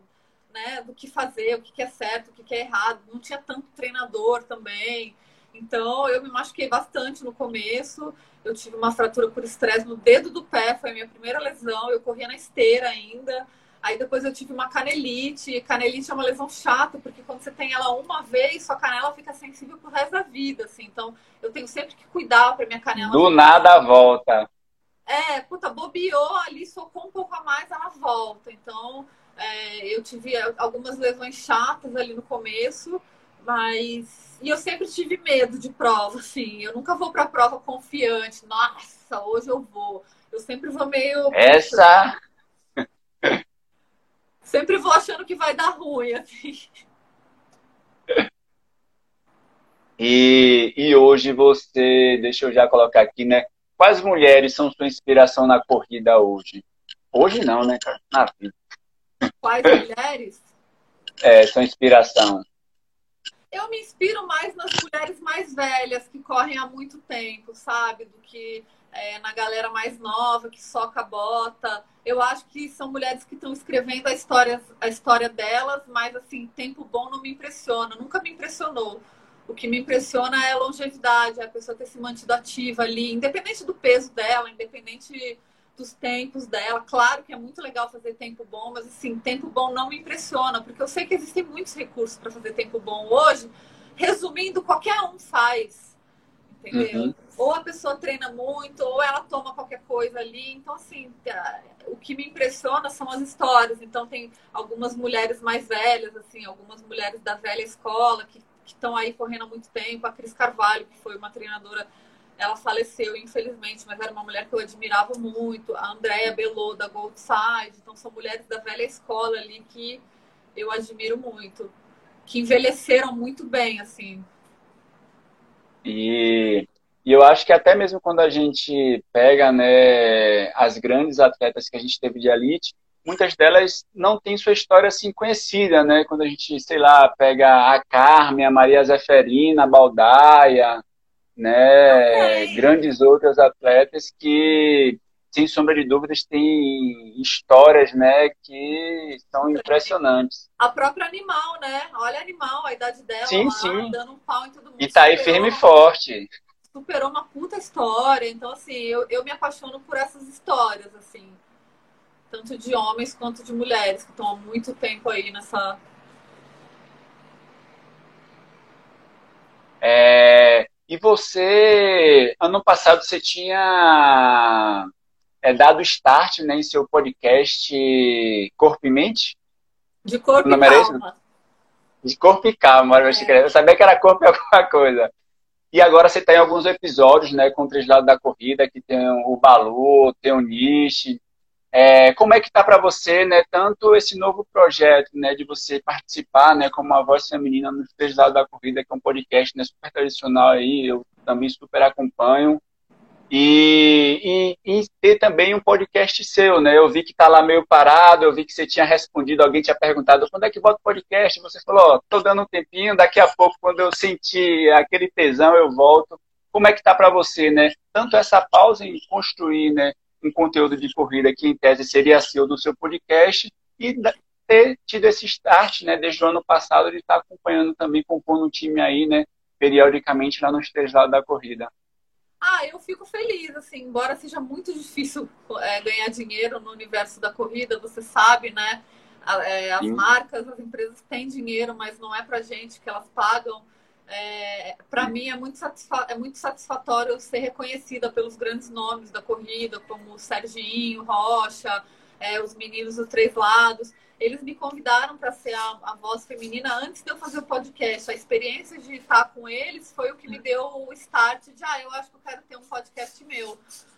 né, do que fazer, o que é certo, o que é errado. Não tinha tanto treinador também. Então, eu me machuquei bastante no começo. Eu tive uma fratura por estresse no dedo do pé, foi a minha primeira lesão. Eu corria na esteira ainda. Aí depois eu tive uma canelite. Canelite é uma lesão chata, porque quando você tem ela uma vez, sua canela fica sensível pro resto da vida, assim. Então, eu tenho sempre que cuidar para minha canela. Do nada volta. É, puta, bobeou ali, socou um pouco a mais, ela volta. Então, é, eu tive algumas lesões chatas ali no começo. Mas. E eu sempre tive medo de prova, assim. Eu nunca vou pra prova confiante. Nossa, hoje eu vou. Eu sempre vou meio. Essa. Sempre vou achando que vai dar ruim, assim. E, e hoje você, deixa eu já colocar aqui, né? Quais mulheres são sua inspiração na corrida hoje? Hoje não, né, cara? Na vida. Quais mulheres? É, sua inspiração. Eu me inspiro mais nas mulheres mais velhas, que correm há muito tempo, sabe? Do que é, na galera mais nova, que soca a bota. Eu acho que são mulheres que estão escrevendo a história, a história delas, mas assim, tempo bom não me impressiona, nunca me impressionou. O que me impressiona é a longevidade, é a pessoa ter se mantido ativa ali, independente do peso dela, independente dos tempos dela. Claro que é muito legal fazer tempo bom, mas assim, tempo bom não me impressiona, porque eu sei que existem muitos recursos para fazer tempo bom hoje. Resumindo, qualquer um faz. Entendeu? Uhum. Ou a pessoa treina muito, ou ela toma qualquer coisa ali. Então, assim, tá, o que me impressiona são as histórias. Então, tem algumas mulheres mais velhas, assim, algumas mulheres da velha escola que estão aí correndo há muito tempo. A Cris Carvalho, que foi uma treinadora ela faleceu, infelizmente, mas era uma mulher que eu admirava muito. A Andrea Belô, da Gold Side. Então, são mulheres da velha escola ali que eu admiro muito. Que envelheceram muito bem, assim. E, e eu acho que até mesmo quando a gente pega né, as grandes atletas que a gente teve de elite, muitas delas não têm sua história assim conhecida, né? Quando a gente, sei lá, pega a Carmen, a Maria Zeferina, a Baldaia, né? Okay. Grandes outras atletas que, sem sombra de dúvidas, têm histórias, né? Que são impressionantes. A própria Animal, né? Olha Animal, a idade dela, sim, lá, sim. dando um pau em todo mundo. E tá aí firme e forte. Superou uma puta história. Então, assim, eu, eu me apaixono por essas histórias, assim. Tanto de homens quanto de mulheres que estão há muito tempo aí nessa, É, e você, ano passado, você tinha é, dado start né, em seu podcast Corpo e Mente? De corpo e calma. De corpo e calma, é. eu sabia que era corpo e alguma coisa. E agora você tem alguns episódios, né, com o Três Lados da Corrida, que tem o Balu, tem o Nishi, é, como é que está para você, né, tanto esse novo projeto, né, de você participar, né, como a voz feminina nos três lados da corrida, que é um podcast, né, super tradicional aí, eu também super acompanho, e, e, e ter também um podcast seu, né, eu vi que está lá meio parado, eu vi que você tinha respondido, alguém tinha perguntado, quando é que volta o podcast? Você falou, ó, tô dando um tempinho, daqui a pouco, quando eu sentir aquele tesão, eu volto. Como é que tá para você, né, tanto essa pausa em construir, né, um conteúdo de corrida que, em tese, seria seu do seu podcast e ter tido esse start, né, desde o ano passado, de estar acompanhando também, compondo um time aí, né, periodicamente lá nos três lados da corrida. Ah, eu fico feliz, assim, embora seja muito difícil é, ganhar dinheiro no universo da corrida, você sabe, né? É, as Sim. marcas, as empresas têm dinheiro, mas não é pra gente que elas pagam é, para mim é muito, é muito satisfatório ser reconhecida pelos grandes nomes da corrida, como Serginho, Rocha, é, os meninos dos Três Lados. Eles me convidaram para ser a, a, voz feminina antes de eu fazer o podcast. A experiência de estar com eles foi o que me deu o start de, ah, eu acho que eu quero ter um podcast meu.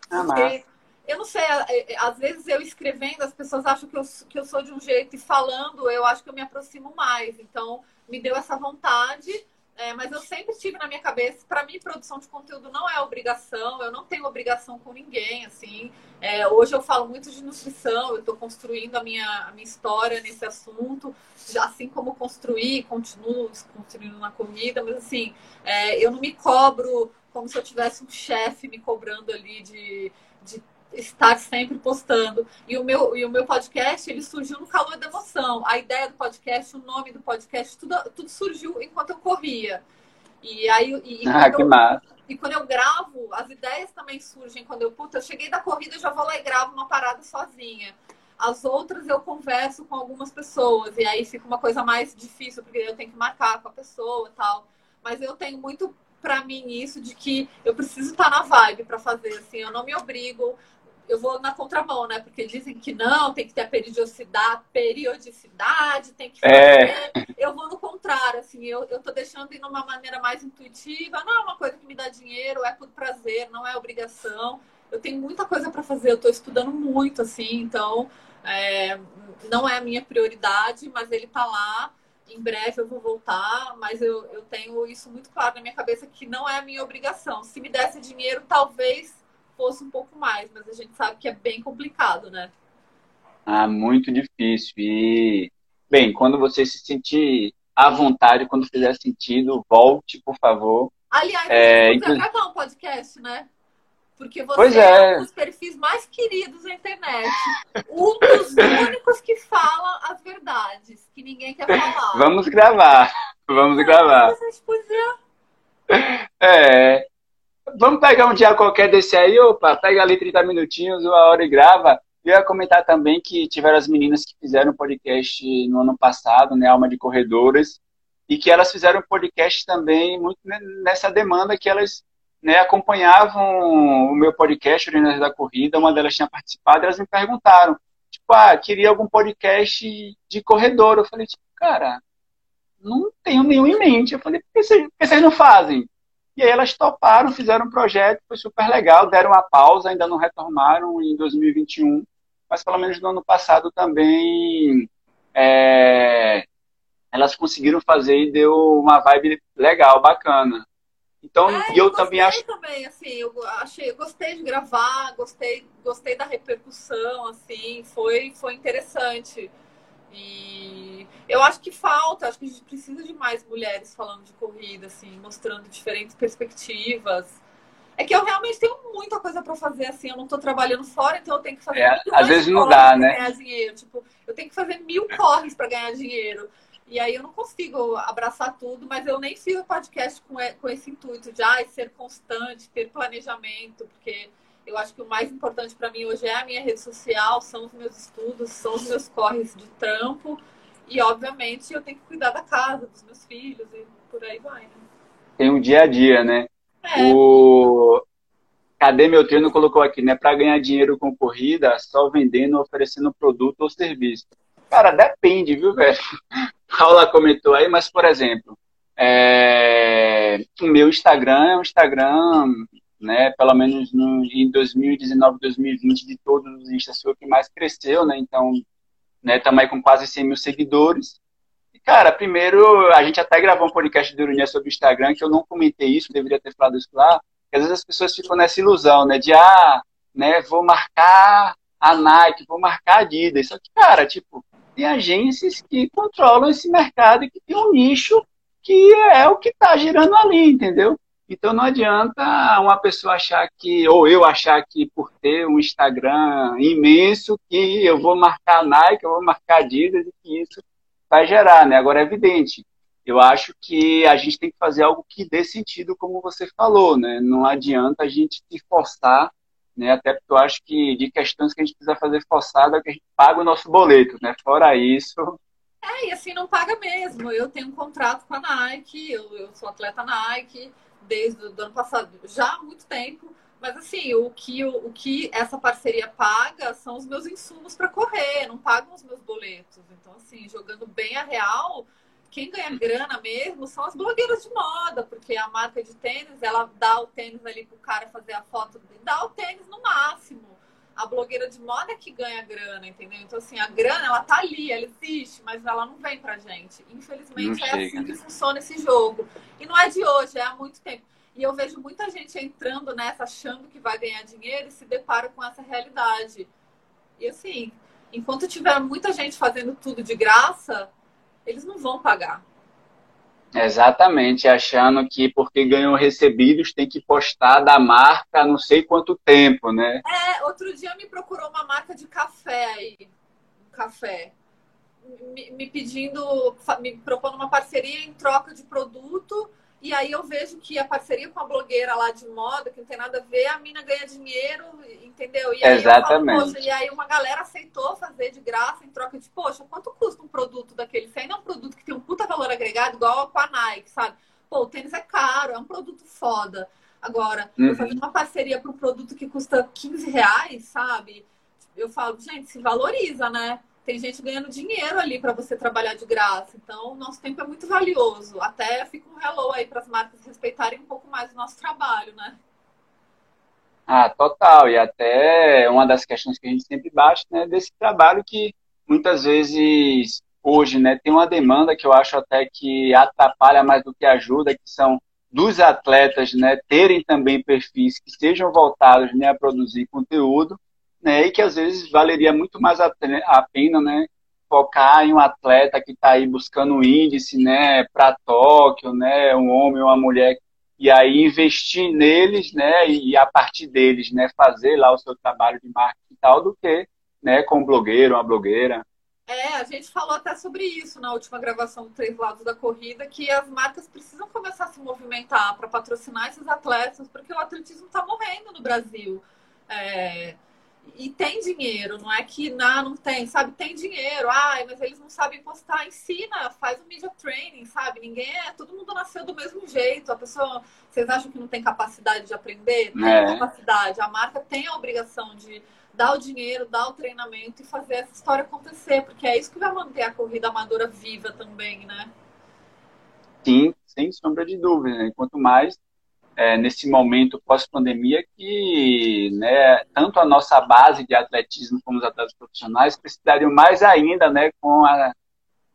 Ah, Porque, eu não sei, é, é, às vezes eu escrevendo, as pessoas acham que eu, que eu sou de um jeito, e falando, eu acho que eu me aproximo mais. Então, me deu essa vontade é, mas eu sempre tive na minha cabeça, para mim, produção de conteúdo não é obrigação, eu não tenho obrigação com ninguém, assim. É, hoje eu falo muito de nutrição, eu estou construindo a minha, a minha história nesse assunto, assim como construir, continuo construindo na corrida, mas assim, é, eu não me cobro como se eu tivesse um chefe me cobrando ali de, de estar sempre postando. E o meu, e o meu podcast, ele surgiu no calor da emoção. A ideia do podcast, o nome do podcast, tudo, tudo surgiu enquanto eu corria. E aí, e, e ah, que eu, massa. E quando eu gravo, as ideias também surgem quando eu, puta, eu cheguei da corrida, eu já vou lá e gravo uma parada sozinha. As outras eu converso com algumas pessoas, e aí fica uma coisa mais difícil, porque eu tenho que marcar com a pessoa e tal. Mas eu tenho muito para mim isso de que eu preciso estar na vibe para fazer, assim, eu não me obrigo eu vou na contramão, né? Porque dizem que não, tem que ter a periodicidade, periodicidade tem que fazer. É. Eu vou no contrário, assim, eu, eu tô deixando de uma maneira mais intuitiva. Não é uma coisa que me dá dinheiro, é por prazer, não é obrigação. Eu tenho muita coisa para fazer, eu tô estudando muito, assim, então é, não é a minha prioridade, mas ele tá lá. Em breve eu vou voltar, mas eu, eu tenho isso muito claro na minha cabeça que não é a minha obrigação. Se me desse dinheiro, talvez fosse um pouco mais, mas a gente sabe que é bem complicado, né? Ah, muito difícil. E, bem, quando você se sentir à vontade, quando fizer sentido, volte, por favor. Aliás, é, inclusive... acabar um podcast, né? Porque você é. é. um dos perfis mais queridos da internet. Um dos únicos que fala as verdades, que ninguém quer falar. Vamos gravar. Vamos é, gravar. A gente podia... É. Vamos pegar um dia qualquer desse aí, opa, pega ali 30 minutinhos, uma hora e grava. Eu ia comentar também que tiveram as meninas que fizeram podcast no ano passado, né, Alma de Corredoras, e que elas fizeram podcast também muito nessa demanda que elas né, acompanhavam o meu podcast, Urinas da Corrida, uma delas tinha participado, e elas me perguntaram, tipo, ah, queria algum podcast de corredor. Eu falei, tipo, cara, não tenho nenhum em mente. Eu falei, por que vocês, por que vocês não fazem? E aí elas toparam, fizeram um projeto, foi super legal, deram uma pausa, ainda não retornaram em 2021, mas pelo menos no ano passado também é, elas conseguiram fazer e deu uma vibe legal, bacana. Então, é, eu, eu também acho. também, assim, eu achei, eu gostei de gravar, gostei, gostei da repercussão, assim, foi, foi interessante. E eu acho que falta, acho que a gente precisa de mais mulheres falando de corrida, assim, mostrando diferentes perspectivas. É que eu realmente tenho muita coisa para fazer, assim, eu não estou trabalhando fora, então eu tenho que fazer. É, às vezes não dá, né? Ganhar dinheiro. Tipo, eu tenho que fazer mil corres para ganhar dinheiro. E aí eu não consigo abraçar tudo, mas eu nem fiz o podcast com, com esse intuito de ah, ser constante, ter planejamento, porque eu acho que o mais importante para mim hoje é a minha rede social, são os meus estudos, são os meus corres de trampo. E, obviamente, eu tenho que cuidar da casa, dos meus filhos e por aí vai. Né? Tem um dia a dia, né? É. O... Cadê meu treino colocou aqui, né? Para ganhar dinheiro com corrida, só vendendo, oferecendo produto ou serviço. Cara, depende, viu, velho? Paula comentou aí, mas, por exemplo, é... o meu Instagram é um Instagram, né, pelo menos no, em 2019, 2020, de todos os Instas, foi o que mais cresceu, né? Então, né, aí com quase 100 mil seguidores. E, cara, primeiro, a gente até gravou um podcast do Urunia sobre o Instagram, que eu não comentei isso, deveria ter falado isso lá, que às vezes as pessoas ficam nessa ilusão, né, de, ah, né, vou marcar a Nike, vou marcar a Adidas. Só que, cara, tipo, tem agências que controlam esse mercado e que tem um nicho que é o que está girando ali, entendeu? Então não adianta uma pessoa achar que, ou eu achar que por ter um Instagram imenso, que eu vou marcar Nike, eu vou marcar Adidas e que isso vai gerar, né? Agora é evidente. Eu acho que a gente tem que fazer algo que dê sentido, como você falou, né? Não adianta a gente se forçar né? Até porque eu acho que de questões que a gente precisa fazer forçada é que a gente paga o nosso boleto, né? Fora isso. É, e assim não paga mesmo. Eu tenho um contrato com a Nike, eu, eu sou atleta Nike desde o ano passado, já há muito tempo. Mas assim, o que, o, o que essa parceria paga são os meus insumos para correr, não pagam os meus boletos. Então, assim, jogando bem a real, quem ganha grana mesmo são as blogueiras de moda, porque a marca de tênis, ela dá o tênis ali pro cara fazer a foto, dá o tênis no máximo. A blogueira de moda é que ganha grana, entendeu? Então, assim, a grana, ela tá ali, ela existe, mas ela não vem pra gente. Infelizmente, não é chega, assim né? que funciona esse jogo. E não é de hoje, é há muito tempo. E eu vejo muita gente entrando nessa, achando que vai ganhar dinheiro e se depara com essa realidade. E assim, enquanto tiver muita gente fazendo tudo de graça, eles não vão pagar. Exatamente, achando que porque ganham recebidos tem que postar da marca não sei quanto tempo, né? É, outro dia me procurou uma marca de café aí, um café, me, me pedindo, me propondo uma parceria em troca de produto e aí eu vejo que a parceria com a blogueira lá de moda, que não tem nada a ver, a mina ganha dinheiro, entendeu? E aí Exatamente. Falo, e aí uma galera aceitou fazer de graça em troca de, poxa, quanto custa um produto daquele? Se ainda é um produto que tem um puta valor agregado, igual com a Nike, sabe? Pô, o tênis é caro, é um produto foda. Agora, uhum. eu fazer uma parceria para um produto que custa 15 reais, sabe? Eu falo, gente, se valoriza, né? Tem gente ganhando dinheiro ali para você trabalhar de graça. Então, nosso tempo é muito valioso. Até fica um hello aí para as marcas respeitarem um pouco mais o nosso trabalho, né? Ah, total. E até uma das questões que a gente sempre bate, né, desse trabalho que muitas vezes hoje, né, tem uma demanda que eu acho até que atrapalha mais do que ajuda, que são dos atletas, né, terem também perfis que sejam voltados, né, a produzir conteúdo né? E que às vezes valeria muito mais a, pena, né? Focar em um atleta que está aí buscando índice, né? Para Tóquio, né? Um homem ou uma mulher e aí investir neles, né, e a partir deles, né, fazer lá o seu trabalho de marketing e tal, do que, né, com um blogueiro, uma blogueira. É, a gente falou até sobre isso na última gravação do Três Lados da Corrida, que as marcas precisam começar a se movimentar para patrocinar esses atletas, porque o atletismo está morrendo no Brasil. É, e tem dinheiro, não é que não, não tem, sabe? Tem dinheiro, ai, mas eles não sabem postar, ensina, faz um media training, sabe? Ninguém é, todo mundo nasceu do mesmo jeito. A pessoa, vocês acham que não tem capacidade de aprender? Tem é. capacidade. A marca tem a obrigação de dar o dinheiro, dar o treinamento e fazer essa história acontecer, porque é isso que vai manter a corrida amadora viva também, né? Sim, sem sombra de dúvida. Né? Quanto mais é, nesse momento pós-pandemia que né, tanto a nossa base de atletismo como os atletas profissionais precisariam mais ainda né, com a,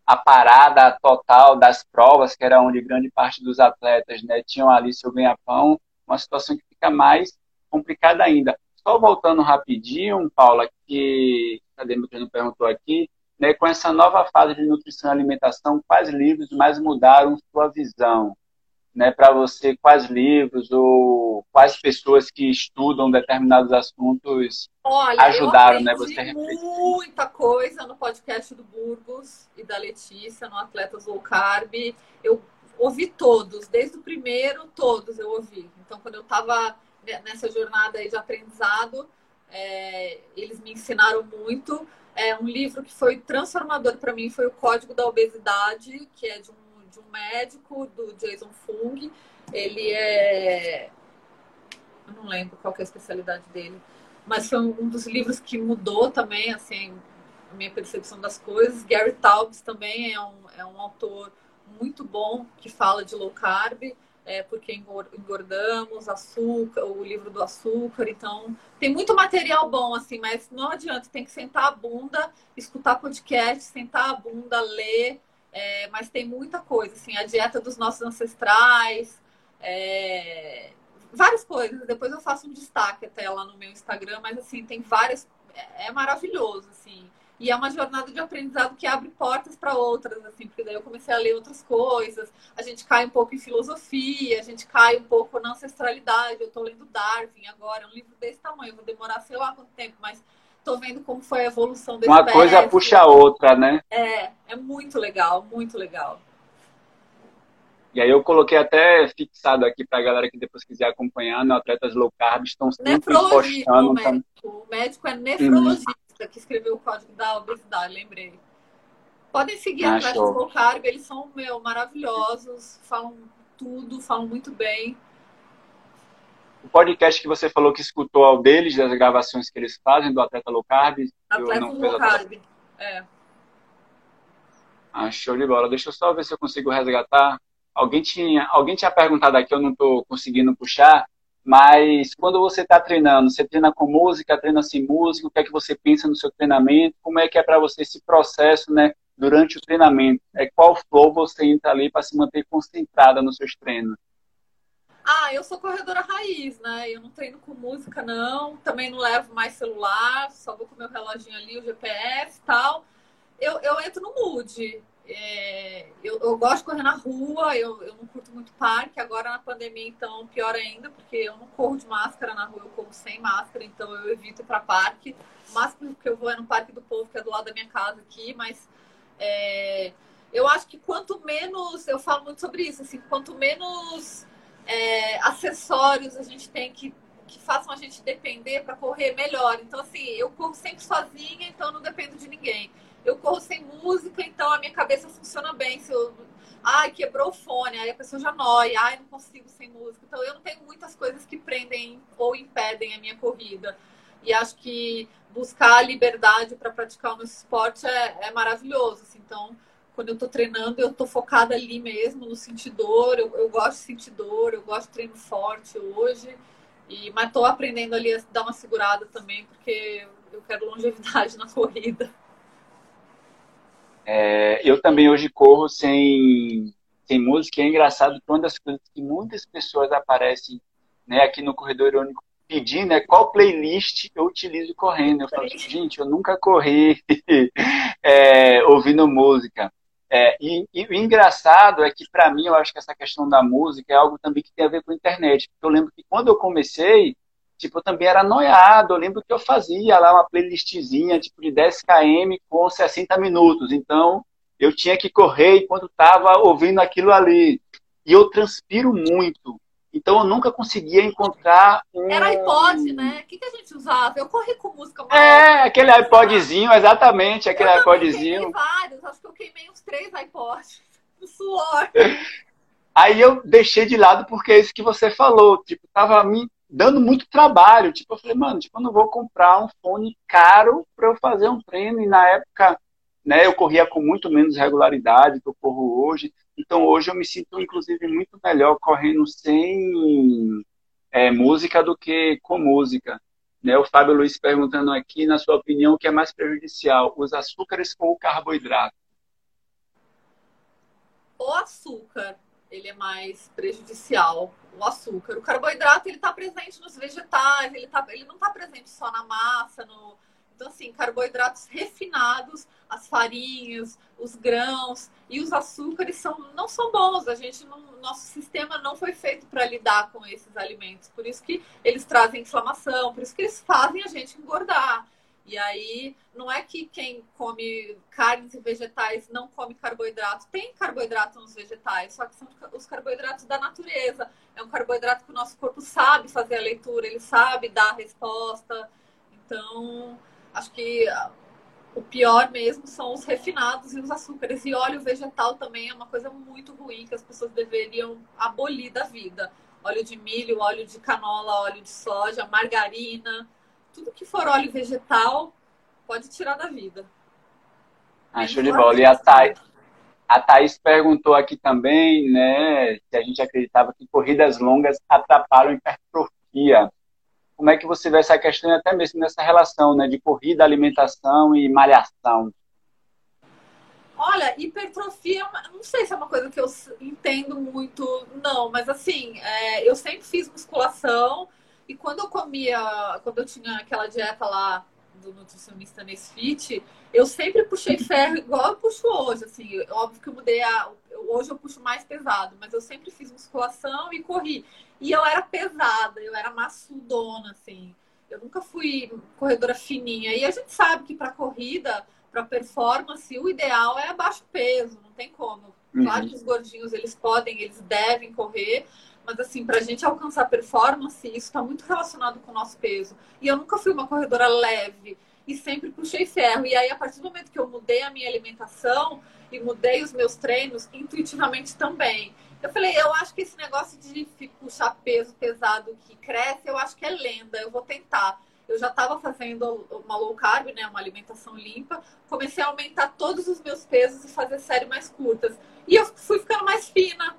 a parada total das provas, que era onde grande parte dos atletas né, tinham ali seu ganha-pão, uma situação que fica mais complicada ainda. Só voltando rapidinho, Paula, que a Demetriano perguntou aqui, né, com essa nova fase de nutrição e alimentação, quais livros mais mudaram sua visão? Né, para você, quais livros ou quais pessoas que estudam determinados assuntos Olha, ajudaram né, você refletir? muita coisa no podcast do Burgos e da Letícia, no Atletas Low Carb. Eu ouvi todos, desde o primeiro, todos eu ouvi. Então, quando eu estava nessa jornada aí de aprendizado. É, eles me ensinaram muito. É um livro que foi transformador para mim foi o Código da Obesidade, que é de um, de um médico, do Jason Fung. Ele é. Eu não lembro qual é a especialidade dele, mas foi um dos livros que mudou também, assim, a minha percepção das coisas. Gary Taubes também é um, é um autor muito bom que fala de low carb é, porque engordamos, açúcar, o livro do açúcar, então tem muito material bom, assim, mas não adianta, tem que sentar a bunda, escutar podcast, sentar a bunda, ler, é, mas tem muita coisa, assim, a dieta dos nossos ancestrais, é, várias coisas, depois eu faço um destaque até lá no meu Instagram, mas assim, tem várias, é, é maravilhoso, assim, e é uma jornada de aprendizado que abre portas para outras, assim, porque daí eu comecei a ler outras coisas. A gente cai um pouco em filosofia, a gente cai um pouco na ancestralidade. Eu estou lendo Darwin agora, é um livro desse tamanho, vou demorar sei lá quanto tempo, mas estou vendo como foi a evolução desse Uma coisa puxa a outra, né? É, é muito legal, muito legal. E aí eu coloquei até fixado aqui para a galera que depois quiser acompanhar, no Atletas Low Carb estão sempre postando. O médico, o médico é nefrologista. Uhum que escreveu o código da obesidade, lembrei. Podem seguir ah, Atletas Low Carb, eles são, meu, maravilhosos, falam tudo, falam muito bem. O podcast que você falou que escutou ao deles, das gravações que eles fazem do Atleta Low Carb. Atleta Low Carb, é. Ah, show de bola. Deixa eu só ver se eu consigo resgatar. Alguém tinha, alguém tinha perguntado aqui, eu não estou conseguindo puxar, mas quando você está treinando, você treina com música, treina sem música, o que é que você pensa no seu treinamento? Como é que é para você esse processo, né, durante o treinamento? É qual flow você entra ali para se manter concentrada nos seus treinos? Ah, eu sou corredora raiz, né? Eu não treino com música, não. Também não levo mais celular, só vou com meu reloginho ali, o GPS e tal. Eu, eu entro no mood. É, eu, eu, gosto de correr na rua, eu, eu não curto muito parque. Agora na pandemia, então, pior ainda, porque eu não corro de máscara na rua, eu corro sem máscara, então eu evito ir para parque. O máximo que eu vou é no Parque do Povo, que é do lado da minha casa aqui, mas é, eu acho que quanto menos, eu falo muito sobre isso, assim, quanto menos é, acessórios a gente tem que, que façam a gente depender para correr, melhor. Então, assim, eu corro sempre sozinha, então não dependo de ninguém eu corro sem música, então a minha cabeça funciona bem. Se eu, ai, quebrou o fone, aí a pessoa já noia, ai, não consigo sem música. Então eu não tenho muitas coisas que prendem ou impedem a minha corrida. E acho que buscar a liberdade para praticar o meu esporte é, é maravilhoso. Assim. Então, quando eu estou treinando, eu estou focada ali mesmo, no sentir dor. Eu, eu gosto de sentir dor, eu gosto de treino forte hoje. E, mas estou aprendendo ali a dar uma segurada também, porque eu quero longevidade na corrida. É, eu também hoje corro sem, sem música. E é engraçado que uma das coisas que muitas pessoas aparecem né, aqui no Corredor Irônico pedindo é qual playlist eu utilizo correndo. Eu falo, gente, eu nunca corri é, ouvindo música. É, e, e, o engraçado é que, para mim, eu acho que essa questão da música é algo também que tem a ver com a internet. Porque eu lembro que quando eu comecei, tipo, eu também era noiado. Eu lembro que eu fazia lá uma playlistzinha, tipo, de 10 km com 60 minutos. Então, eu tinha que correr enquanto estava ouvindo aquilo ali. E eu transpiro muito. Então eu nunca conseguia encontrar um... Era iPod, né? O que, que a gente usava? Eu corri com música. É, aquele iPodzinho, exatamente, aquele eu iPodzinho. Eu vários, acho que eu queimei uns três iPods no suor. Aí eu deixei de lado porque é isso que você falou, tipo, tava me dando muito trabalho. Tipo, eu falei, mano, tipo, eu não vou comprar um fone caro para eu fazer um treino. E na época, né, eu corria com muito menos regularidade que eu corro hoje. Então hoje eu me sinto, inclusive, muito melhor correndo sem é, música do que com música. Né? O Fábio Luiz perguntando aqui, na sua opinião, o que é mais prejudicial, os açúcares ou o carboidrato? O açúcar, ele é mais prejudicial. O açúcar. O carboidrato, ele está presente nos vegetais, ele, tá, ele não está presente só na massa, no, então, assim, carboidratos refinados, as farinhas, os grãos e os açúcares são, não são bons. A gente, não, nosso sistema não foi feito para lidar com esses alimentos. Por isso que eles trazem inflamação, por isso que eles fazem a gente engordar. E aí, não é que quem come carnes e vegetais não come carboidrato. Tem carboidrato nos vegetais, só que são os carboidratos da natureza. É um carboidrato que o nosso corpo sabe fazer a leitura, ele sabe dar a resposta. Então, Acho que ah, o pior mesmo são os refinados e os açúcares. E óleo vegetal também é uma coisa muito ruim que as pessoas deveriam abolir da vida. Óleo de milho, óleo de canola, óleo de soja, margarina, tudo que for óleo vegetal pode tirar da vida. Ah, show de bola. E a Thaís, a Thaís perguntou aqui também, né, se a gente acreditava que corridas longas atrapalham hipertrofia como é que você vê essa questão até mesmo nessa relação né, de corrida, alimentação e malhação? Olha, hipertrofia, não sei se é uma coisa que eu entendo muito, não, mas assim, é, eu sempre fiz musculação e quando eu comia, quando eu tinha aquela dieta lá do nutricionista Nesfit, eu sempre puxei ferro igual eu puxo hoje, assim, óbvio que eu mudei a, hoje eu puxo mais pesado, mas eu sempre fiz musculação e corri. E eu era pesada, eu era maçudona, assim. Eu nunca fui corredora fininha. E a gente sabe que para corrida, para performance, o ideal é abaixo peso, não tem como. Uhum. Claro que os gordinhos eles podem, eles devem correr, mas assim, para a gente alcançar performance, isso está muito relacionado com o nosso peso. E eu nunca fui uma corredora leve e sempre puxei ferro. E aí, a partir do momento que eu mudei a minha alimentação e mudei os meus treinos, intuitivamente também. Eu falei, eu acho que esse negócio de puxar peso pesado que cresce, eu acho que é lenda, eu vou tentar. Eu já estava fazendo uma low carb, né, uma alimentação limpa, comecei a aumentar todos os meus pesos e fazer séries mais curtas. E eu fui ficando mais fina.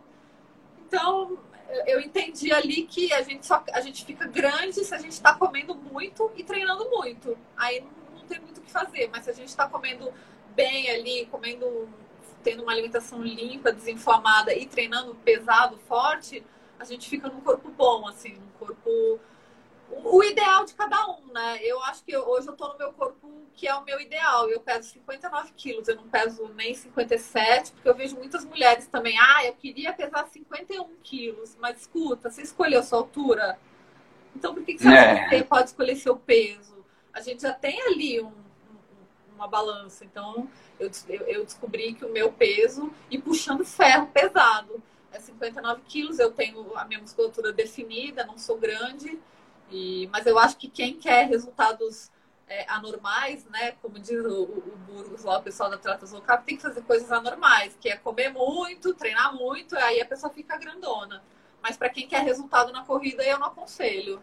Então, eu entendi ali que a gente só a gente fica grande se a gente está comendo muito e treinando muito. Aí não, tem muito o que fazer, mas se a gente está comendo bem ali, comendo tendo uma alimentação limpa, desinflamada e treinando pesado, forte, a gente fica num corpo bom, assim, num corpo. O ideal de cada um, né? Eu acho que hoje eu tô no meu corpo que é o meu ideal. Eu peso 59 quilos, eu não peso nem 57, porque eu vejo muitas mulheres também. Ah, eu queria pesar 51 quilos, mas escuta, você escolheu sua altura? Então por que, que você é. pode escolher seu peso? A gente já tem ali um, uma balança. Então, eu, eu descobri que o meu peso, e puxando ferro pesado, é 59 quilos. Eu tenho a minha musculatura definida, não sou grande. E, mas eu acho que quem quer resultados é, anormais, né? Como diz o, o, Burgos lá, o pessoal da Tratas Low tem que fazer coisas anormais, que é comer muito, treinar muito, aí a pessoa fica grandona. Mas para quem quer resultado na corrida, eu não aconselho.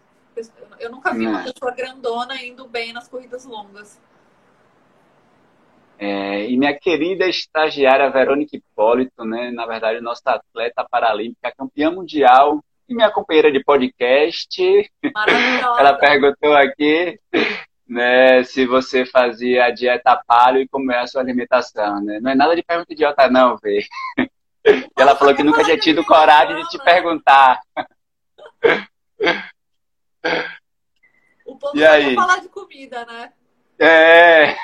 Eu nunca vi uma pessoa grandona indo bem nas corridas longas. É, e minha querida estagiária Verônica Hipólito, né, na verdade, nossa atleta paralímpica, campeã mundial e minha companheira de podcast, ela perguntou aqui né, se você fazia a dieta paleo e como é a sua alimentação. Né? Não é nada de pergunta idiota, não, Vê. Ela falou que nunca tinha tido coragem de te perguntar. O povo e aí? falar de comida, né? É.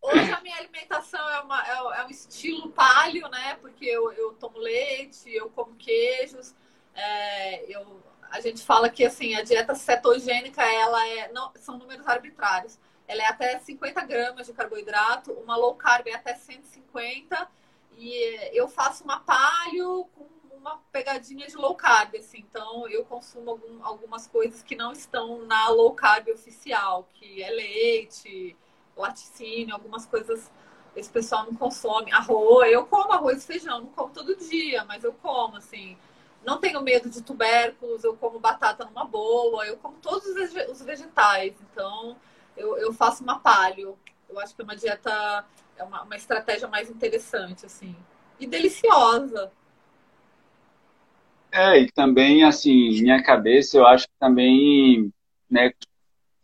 Hoje a minha alimentação é, uma, é, é, um estilo palio, né? Porque eu, eu tomo leite, eu como queijos. É, eu, a gente fala que assim, a dieta cetogênica ela é, não, são números arbitrários. Ela é até 50 gramas de carboidrato, uma low carb é até 150 e eu faço uma palio com uma pegadinha de low carb, assim. Então eu consumo algum, algumas coisas que não estão na low carb oficial, que é leite, laticínio, algumas coisas esse pessoal não consome. Arroz, eu como arroz e feijão, não como todo dia, mas eu como, assim. Não tenho medo de tubérculos, eu como batata numa boa, eu como todos os vegetais. Então, eu, eu faço uma palio. Eu acho que é uma dieta, é uma, uma estratégia mais interessante, assim. E deliciosa. É, e também, assim, minha cabeça, eu acho que também, né,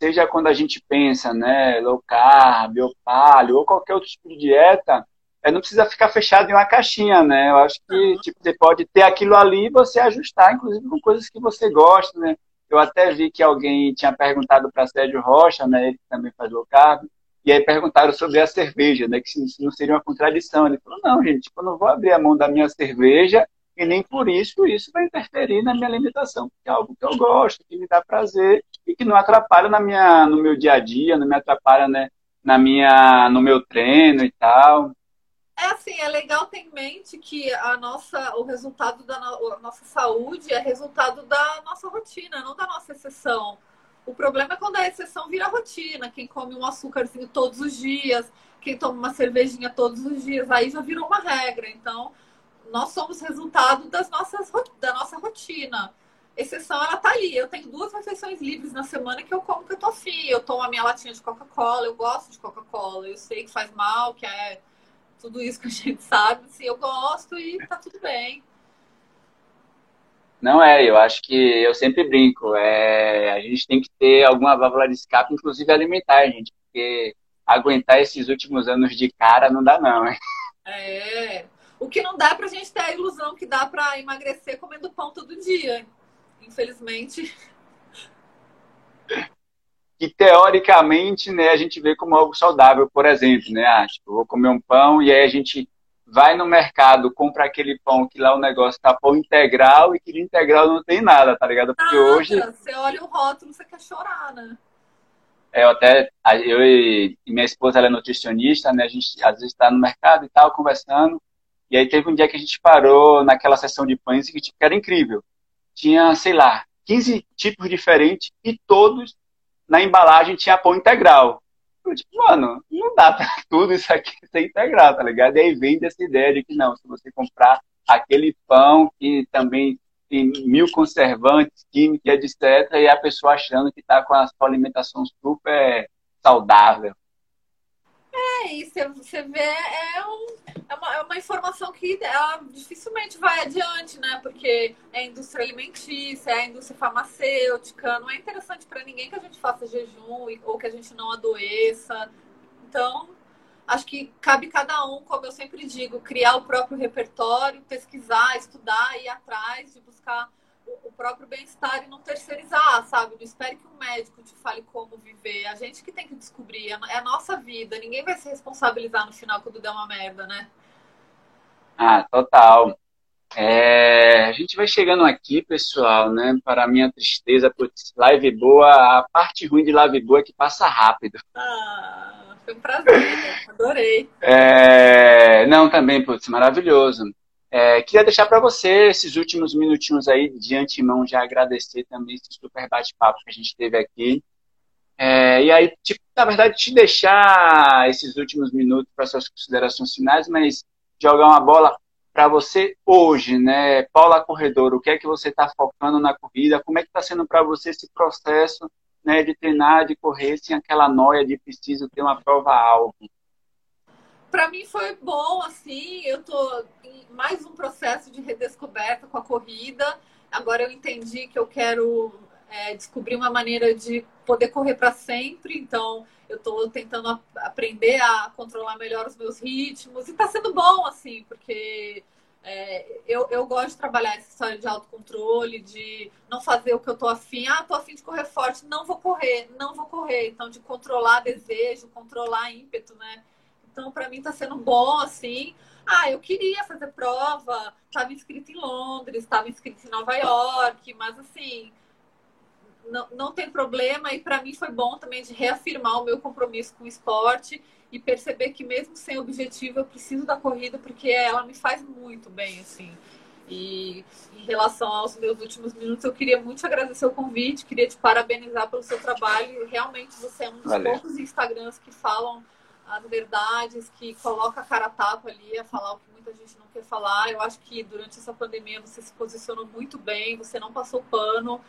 seja quando a gente pensa, né, low carb, ou paleo, ou qualquer outro tipo de dieta, é, não precisa ficar fechado em uma caixinha, né? Eu acho que tipo, você pode ter aquilo ali e você ajustar, inclusive com coisas que você gosta, né? Eu até vi que alguém tinha perguntado para Sérgio Rocha, né, ele também faz low carb, e aí perguntaram sobre a cerveja, né, que se não seria uma contradição. Ele falou: "Não, gente, tipo, eu não vou abrir a mão da minha cerveja e nem por isso isso vai interferir na minha alimentação, porque é algo que eu gosto, que me dá prazer e que não atrapalha na minha, no meu dia a dia, não me atrapalha né, na minha, no meu treino e tal. É assim, é legal ter em mente que a nossa, o resultado da no, nossa saúde é resultado da nossa rotina, não da nossa exceção. O problema é quando a exceção vira rotina. Quem come um açúcarzinho todos os dias, quem toma uma cervejinha todos os dias, aí já virou uma regra. Então, nós somos resultado das nossas, da nossa rotina. Exceção, ela tá ali. Eu tenho duas refeições livres na semana que eu como que eu tô afim. Eu tomo a minha latinha de Coca-Cola, eu gosto de Coca-Cola. Eu sei que faz mal, que é tudo isso que a gente sabe. Assim, eu gosto e tá tudo bem. Não é, eu acho que eu sempre brinco. É, a gente tem que ter alguma válvula de escape, inclusive alimentar, gente, porque aguentar esses últimos anos de cara não dá, não. Hein? É, o que não dá pra gente ter a ilusão que dá para emagrecer comendo pão todo dia. Infelizmente. Que teoricamente, né, a gente vê como algo saudável, por exemplo, né? Ah, tipo, vou comer um pão e aí a gente vai no mercado, compra aquele pão que lá o negócio tá pão integral e que de integral não tem nada, tá ligado? Porque nada. hoje. Você olha o rótulo, você quer chorar, né? É, eu até, eu e minha esposa, ela é nutricionista, né? A gente às vezes está no mercado e tal, conversando. E aí teve um dia que a gente parou naquela sessão de pães que tipo, era incrível. Tinha, sei lá, 15 tipos diferentes e todos na embalagem tinha pão integral. Eu, tipo, mano, não dá pra tudo isso aqui ser integral, tá ligado? E aí vem dessa ideia de que não, se você comprar aquele pão que também tem mil conservantes, químicos, etc., e a pessoa achando que tá com a sua alimentação super saudável. É, e você vê, é, um, é, uma, é uma informação que ela dificilmente vai adiante, né? Porque é indústria alimentícia, é indústria farmacêutica, não é interessante para ninguém que a gente faça jejum ou que a gente não adoeça. Então, acho que cabe cada um, como eu sempre digo, criar o próprio repertório, pesquisar, estudar, ir atrás de buscar o próprio bem-estar e não terceirizar, sabe? Não espere que um médico te fale como viver. A gente que tem que descobrir, é a nossa vida. Ninguém vai se responsabilizar no final quando der uma merda, né? Ah, total. É, a gente vai chegando aqui, pessoal, né? Para a minha tristeza, putz, live boa, a parte ruim de live boa é que passa rápido. Ah, foi um prazer, adorei. É, não, também, putz, maravilhoso. É, queria deixar para você esses últimos minutinhos aí, de antemão, já agradecer também esse super bate-papo que a gente teve aqui. É, e aí, tipo, na verdade, te deixar esses últimos minutos para suas considerações finais, mas jogar uma bola para você hoje, né? Paula Corredor, o que é que você está focando na corrida? Como é que está sendo para você esse processo né, de treinar, de correr sem aquela noia de preciso ter uma prova alvo? Para mim foi bom, assim, eu tô em mais um processo de redescoberta com a corrida. Agora eu entendi que eu quero é, descobrir uma maneira de poder correr para sempre, então eu estou tentando a, aprender a controlar melhor os meus ritmos, e está sendo bom, assim, porque é, eu, eu gosto de trabalhar essa história de autocontrole, de não fazer o que eu tô afim. Ah, tô afim de correr forte, não vou correr, não vou correr. Então, de controlar desejo, controlar ímpeto, né? Então, para mim, está sendo bom, assim. Ah, eu queria fazer prova, estava inscrito em Londres, estava inscrito em Nova York, mas assim, não, não tem problema. E para mim foi bom também de reafirmar o meu compromisso com o esporte e perceber que mesmo sem objetivo eu preciso da corrida porque ela me faz muito bem, assim. E em relação aos meus últimos minutos, eu queria muito agradecer o convite, queria te parabenizar pelo seu trabalho. Realmente você é um dos Valeu. poucos Instagrams que falam as verdades, que coloca a cara a tapa ali a falar o que muita gente não quer falar. Eu acho que durante essa pandemia você se posicionou muito bem, você não passou pano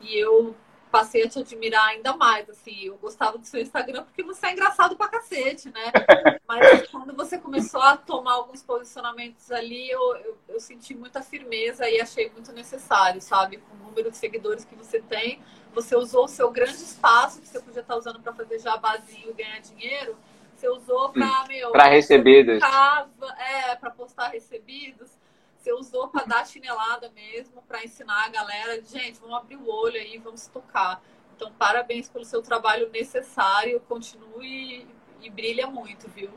e eu passei a te admirar ainda mais, assim, eu gostava do seu Instagram porque você é engraçado pra cacete, né? Mas quando você começou a tomar alguns posicionamentos ali, eu, eu, eu, senti muita firmeza e achei muito necessário, sabe? Com o número de seguidores que você tem, você usou o seu grande espaço que você podia estar usando para fazer jabazinho e ganhar dinheiro, você usou para, hum, meu... Para recebidos. É, para postar recebidos você usou para dar chinelada mesmo, para ensinar a galera, gente, vamos abrir o olho aí, vamos tocar. Então, parabéns pelo seu trabalho necessário, continue e brilha muito, viu?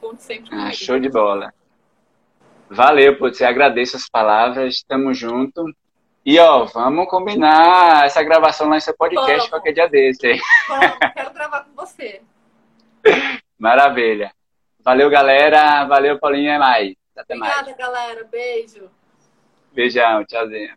Conte sempre ah, Show de bola. Valeu, putz, agradeço as palavras, tamo junto. E ó, vamos combinar essa gravação lá em seu podcast vamos. qualquer dia desse. Vamos, quero gravar com você. Maravilha. Valeu, galera. Valeu, Paulinha. É mais. Até Obrigada, mais. galera. Beijo. Beijão. Tchauzinho.